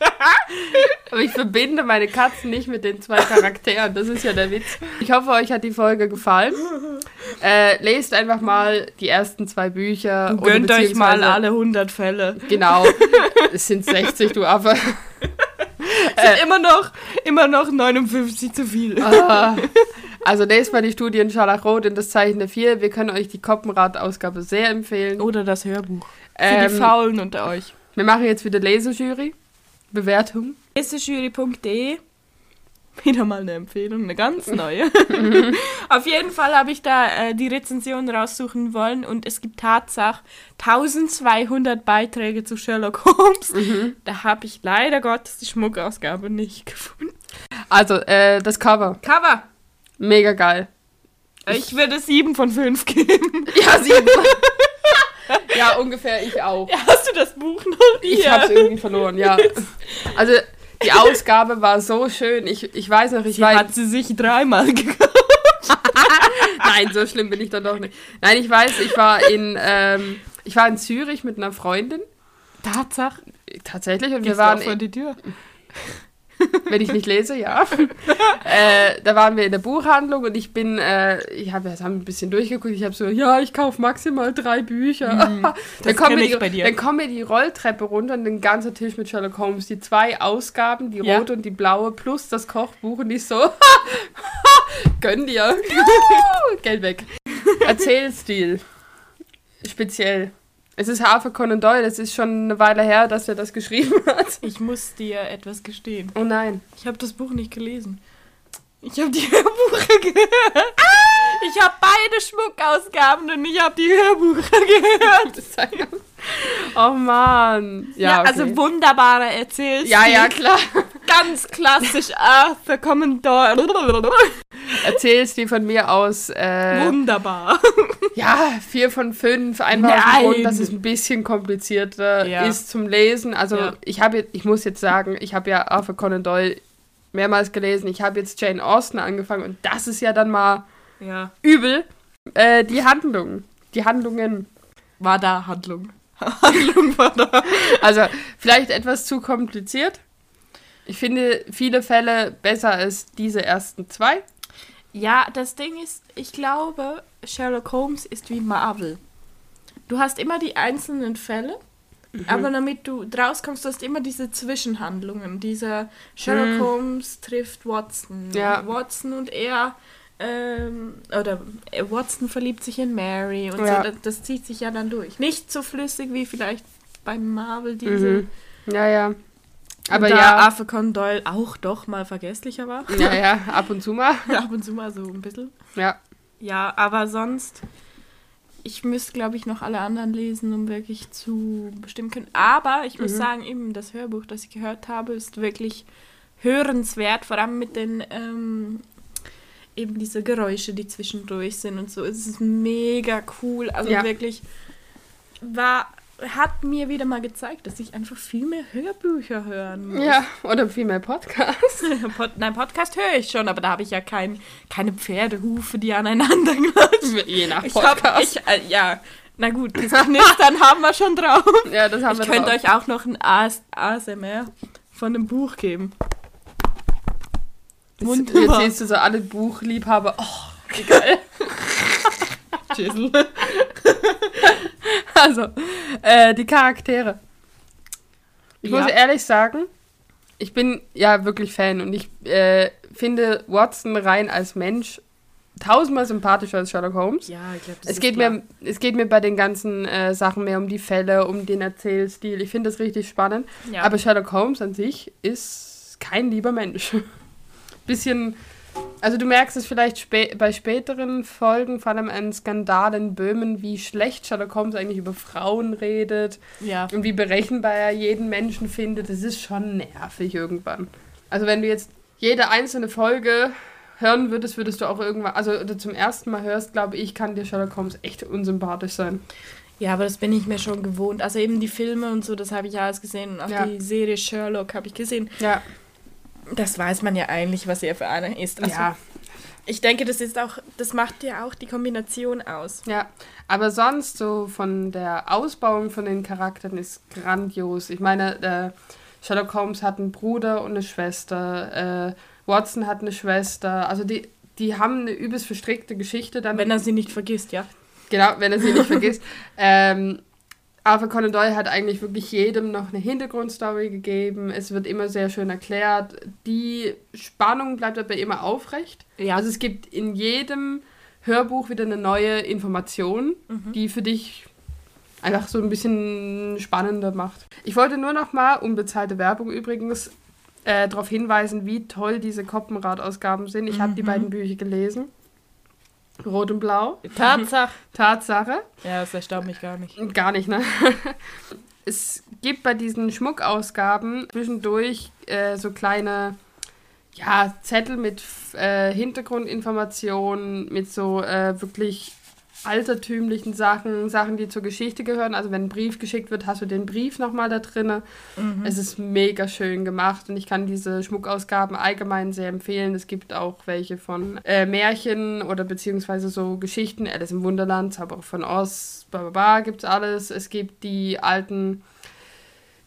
Aber ich verbinde meine Katzen nicht mit den zwei Charakteren. Das ist ja der Witz. Ich hoffe, euch hat die Folge gefallen. Äh, lest einfach mal die ersten zwei Bücher. Gönnt euch mal alle 100 Fälle. Genau. Es sind 60, du Affe. Sind immer noch, immer noch 59 zu viel. Ah. Also lest mal die Studie in Scharlachrot in das Zeichen der Vier. Wir können euch die Koppenrad-Ausgabe sehr empfehlen. Oder das Hörbuch. Für Ähm, die Faulen unter euch. wir machen jetzt wieder Lesejury. Bewertung. Lesejury.de Wieder mal eine Empfehlung, eine ganz neue. Auf jeden Fall habe ich da äh, die Rezension raussuchen wollen und es gibt Tatsache 1200 Beiträge zu Sherlock Holmes. Da habe ich leider Gottes die Schmuckausgabe nicht gefunden. Also, äh, das Cover. Cover! Mega geil. Ich würde 7 von 5 geben. Ja, sieben. ja, ungefähr ich auch. Hast du das Buch noch Ich hier? hab's irgendwie verloren, ja. Also, die Ausgabe war so schön. Ich, ich weiß noch, ich Die war. hat sie sich dreimal gekauft. Nein, so schlimm bin ich dann doch nicht. Nein, ich weiß, ich war in, ähm, ich war in Zürich mit einer Freundin. Tatsache. Tatsächlich. Und wir Gehst du waren, vor die Tür. wenn ich nicht lese, ja. äh, da waren wir in der Buchhandlung und ich bin, äh, ich habe haben ein bisschen durchgeguckt. Ich habe so, ja, ich kaufe maximal drei Bücher. dann, das kommen wir die, bei dir. dann kommen wir die Rolltreppe runter und ein ganzer Tisch mit Sherlock Holmes. Die zwei Ausgaben, die Ja. rote und die blaue, plus das Kochbuch und ich so, gönn dir. Geld weg. Erzählstil. Speziell. Es ist Arthur Conan Doyle. Es ist schon eine Weile her, dass er das geschrieben hat. Ich muss dir etwas gestehen. Oh nein. Ich habe das Buch nicht gelesen. Ich habe die Hörbuche gehört. Ich habe beide Schmuckausgaben und ich habe die Hörbuche gehört. Oh Mann. Ja, okay. also wunderbare Erzählstil. Ja, ja, klar. Ganz klassisch Arthur Conan Doyle. Erzählst die von mir aus. Äh, Wunderbar. ja, vier von fünf. Einfach aus Nein. dem Grund, dass es ein bisschen komplizierter Ja. ist zum Lesen. Also Ja. ich habe, ich muss jetzt sagen, ich habe ja Arthur Conan Doyle mehrmals gelesen. Ich habe jetzt Jane Austen angefangen und das ist ja dann mal Ja. übel. Äh, die Handlung, die Handlungen. War da Handlung. Handlung war da. Also vielleicht etwas zu kompliziert. Ich finde viele Fälle besser als diese ersten zwei. Ja, das Ding ist, ich glaube, Sherlock Holmes ist wie Marvel. Du hast immer die einzelnen Fälle, Mhm. aber damit du draus kommst, du hast immer diese Zwischenhandlungen. Dieser Sherlock Mhm. Holmes trifft Watson. Ja. Watson und er, ähm, oder äh, Watson verliebt sich in Mary und Ja. so. Das, das zieht sich ja dann durch. Nicht so flüssig wie vielleicht bei Marvel diese. Mhm. Ja, ja. Aber da ja, Arthur Conan Doyle auch doch mal vergesslicher war. ja, ja, ab und zu mal. Ab und zu mal so ein bisschen. Ja. Ja, aber sonst, ich müsste, glaube ich, noch alle anderen lesen, um wirklich zu bestimmen können. Aber ich muss Mhm. sagen, eben das Hörbuch, das ich gehört habe, ist wirklich hörenswert, vor allem mit den ähm, eben diese Geräusche, die zwischendurch sind und so. Es ist mega cool. Also Ja. wirklich war hat mir wieder mal gezeigt, dass ich einfach viel mehr Hörbücher hören muss. Ja, oder viel mehr Podcasts. Pod Nein, Podcast höre ich schon, aber da habe ich ja kein, keine Pferdehufe, die aneinander klatschen. Je nach Ich Podcast. habe, ich, äh, ja, Na gut, das Knistern haben wir schon drauf. Ja, das haben Ich wir könnte drauf. euch auch noch ein AS ASMR von einem Buch geben. Jetzt, Wunderbar. jetzt siehst du so alle Buchliebhaber. Oh, wie geil. Tschüssel. Also, äh, die Charaktere. Ich Ja. muss ehrlich sagen, ich bin ja wirklich Fan und ich äh, finde Watson rein als Mensch tausendmal sympathischer als Sherlock Holmes. Ja, ich glaube, Es geht, mir, es geht mir bei den ganzen äh, Sachen mehr um die Fälle, um den Erzählstil. Ich finde das richtig spannend. Ja. Aber Sherlock Holmes an sich ist kein lieber Mensch. Bisschen, also du merkst es vielleicht spä bei späteren Folgen, vor allem an Skandal in Böhmen, wie schlecht Sherlock Holmes eigentlich über Frauen redet ja. und wie berechenbar er jeden Menschen findet. Das ist schon nervig irgendwann. Also wenn du jetzt jede einzelne Folge hören würdest, würdest du auch irgendwann, also oder zum ersten Mal hörst, glaube ich, kann dir Sherlock Holmes echt unsympathisch sein. ja, aber das bin ich mir schon gewohnt. Also eben die Filme und so, das habe ich ja alles gesehen. Und auch Ja. die Serie Sherlock habe ich gesehen. Ja, Das weiß man ja eigentlich, was er für einer ist. Also ja, ich denke, das ist auch, das macht ja auch die Kombination aus. ja. Aber sonst so von der Ausbauung von den Charakteren ist grandios. Ich meine, äh, Sherlock Holmes hat einen Bruder und eine Schwester. Äh, Watson hat eine Schwester. Also die, die haben eine übelst verstrickte Geschichte. Dann Wenn er sie nicht vergisst, ja. Genau, wenn er sie nicht vergisst. Ähm, Arthur Conan Doyle hat eigentlich wirklich jedem noch eine Hintergrundstory gegeben. Es wird immer sehr schön erklärt. Die Spannung bleibt aber immer aufrecht. Ja. Also es gibt in jedem Hörbuch wieder eine neue Information, die für dich einfach so ein bisschen spannender macht. Ich wollte nur noch mal, unbezahlte Werbung übrigens, äh, darauf hinweisen, wie toll diese Koppenrad-Ausgaben sind. Ich habe die beiden Bücher gelesen. Rot und Blau. Tatsache. Tatsache. Ja, das erstaunt mich gar nicht. Gar nicht, ne? es gibt bei diesen Schmuckausgaben zwischendurch äh, so kleine ja, Zettel mit äh, Hintergrundinformationen, mit so äh, wirklich altertümlichen Sachen, Sachen, die zur Geschichte gehören. Also wenn ein Brief geschickt wird, hast du den Brief nochmal da drinne. Es ist mega schön gemacht und ich kann diese Schmuckausgaben allgemein sehr empfehlen. Es gibt auch welche von äh, Märchen oder beziehungsweise so Geschichten. Alice im Wunderland, Zauberer von Oz, bla gibt's alles. Es gibt die alten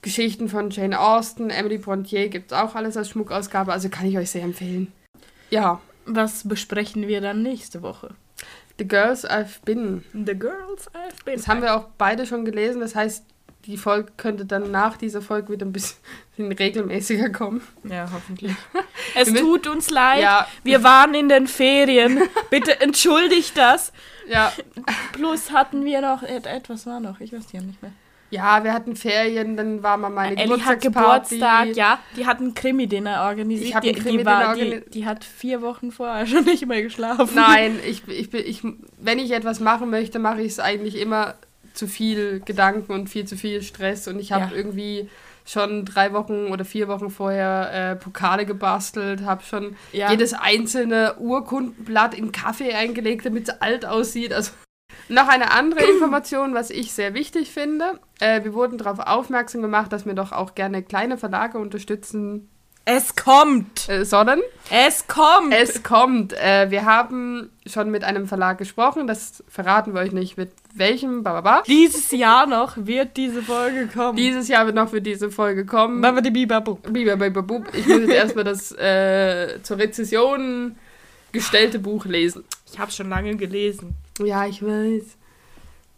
Geschichten von Jane Austen, Emily Brontier, gibt's auch alles als Schmuckausgabe. Also kann ich euch sehr empfehlen. Ja, Was besprechen wir dann nächste Woche? The Girls I've Been. The Girls I've Been. Das haben wir auch beide schon gelesen. Das heißt, die Folge könnte dann nach dieser Folge wieder ein bisschen regelmäßiger kommen. Ja, hoffentlich. Es tut uns leid. Ja. Wir waren in den Ferien. Bitte entschuldigt das. Ja, Plus hatten wir noch, et- etwas war noch, ich weiß ja nicht mehr. Ja, wir hatten Ferien, dann war mal meine Ellie hat. Geburtstag, ja. Die hat ein Krimi-Dinner organisiert. Ich hab die, ein Krimi-Dinner war, die, die hat vier Wochen vorher schon nicht mehr geschlafen. Nein, ich, ich, ich, wenn ich etwas machen möchte, mache ich es eigentlich immer zu viel Gedanken und viel zu viel Stress. Und ich habe Ja. irgendwie schon drei Wochen oder vier Wochen vorher äh, Pokale gebastelt, habe schon Ja. jedes einzelne Urkundenblatt in Kaffee eingelegt, damit es alt aussieht. Also noch eine andere Information, was ich sehr wichtig finde. Äh, wir wurden darauf aufmerksam gemacht, dass wir doch auch gerne kleine Verlage unterstützen Es kommt. äh, sollen. Es kommt. Es kommt. Äh, wir haben schon mit einem Verlag gesprochen. Das verraten wir euch nicht mit welchem. Bababa. Dieses Jahr noch wird diese Folge kommen. Dieses Jahr wird noch für diese Folge kommen. Babadibibabu. Biber, biber, bub. Ich muss jetzt erstmal das äh, zur Rezession gestellte Buch lesen. Ich habe schon lange gelesen. Ja, ich weiß.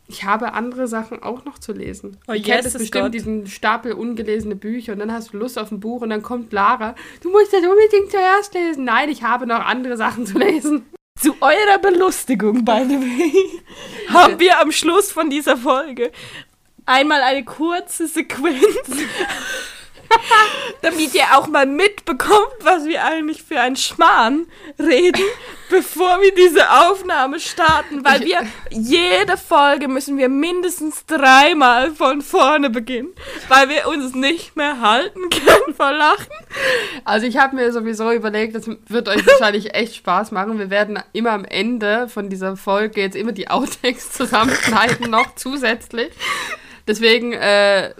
Ich habe andere Sachen auch noch zu lesen. Oh, Jesus es bestimmt, Gott. diesen Stapel ungelesene Bücher und dann hast du Lust auf ein Buch und dann kommt Lara. Du musst das unbedingt zuerst lesen. Nein, ich habe noch andere Sachen zu lesen. Zu eurer Belustigung, by the way, haben wir am Schluss von dieser Folge einmal eine kurze Sequenz, damit ihr auch mal mitbekommt, was wir eigentlich für ein Schmarrn reden, bevor wir diese Aufnahme starten, weil wir jede Folge müssen wir mindestens dreimal von vorne beginnen, weil wir uns nicht mehr halten können vor Lachen. Also ich habe mir sowieso überlegt, das wird euch wahrscheinlich echt Spaß machen. Wir werden immer am Ende von dieser Folge jetzt immer die Outtakes zusammenschneiden, noch zusätzlich. Deswegen, äh,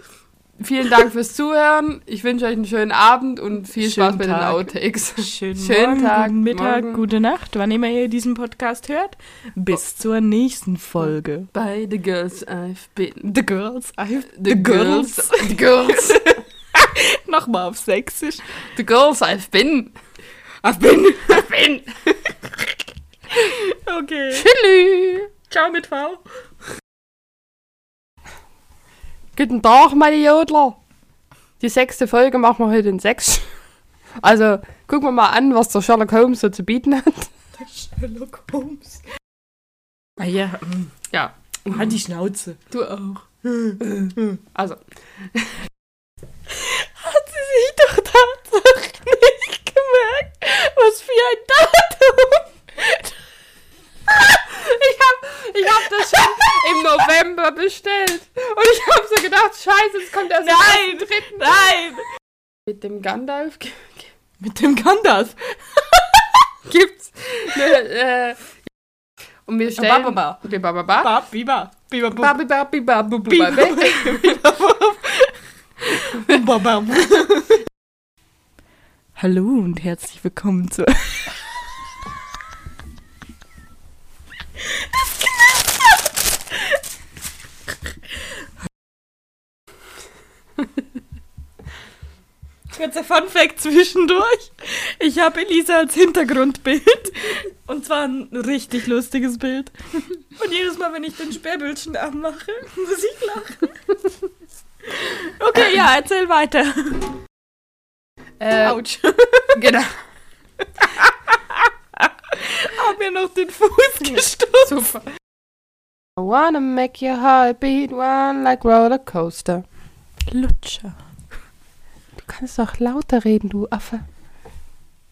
vielen Dank fürs Zuhören. Ich wünsche euch einen schönen Abend und viel Schönen Spaß mit den. Outtakes. Schönen, Schönen Morgen, Tag, guten Mittag, morgen. gute Nacht, wann immer ihr diesen Podcast hört. Bis zur nächsten Folge. By the girls I've been. The Girls. I've, The, girls. The girls. Nochmal auf Sächsisch. the girls I've been. I've been. I've been. Okay. Chili. Ciao mit V. Guten Tag, meine Jodler. Die sechste Folge machen wir heute in sechs. Also, gucken wir mal an, was der Sherlock Holmes so zu bieten hat. Sherlock Holmes. Ah ja, Ja, halt die Schnauze. du auch. Also, Hat sie sich doch tatsächlich nicht gemerkt, was für ein Datum. ich hab, ich hab das schon im November bestellt. Und ich hab so gedacht, scheiße, es kommt erst am Nein, 1.3. nein. Mit dem Gandalf Mit dem Gandalf. gibt's ne, äh, und wir stellen... Bababa. Bababa. Bab, biba, biba, biba, biba. Babam. Hallo und herzlich willkommen zu. Kurzer Funfact zwischendurch. Ich habe Elisa als Hintergrundbild. Und zwar ein richtig lustiges Bild. Und jedes Mal, wenn ich den Sperrbildchen anmache, muss ich lachen. Okay, ja, erzähl weiter. Äh, Autsch. genau. Hab mir noch den Fuß gestoßen. Super. I wanna make your heart beat one like roller coaster. Lutscher. Du kannst doch lauter reden, du Affe.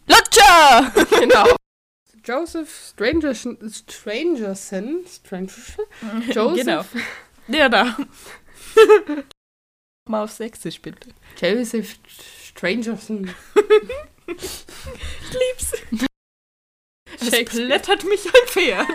Lutscher! Genau. Joseph Strangerson, Strangerson, Strangerson? Joseph, Genau. Der da. Mal auf Sächsisch, bitte. Joseph Strangerson. Ich lieb's. Es plättert mich ein Pferd.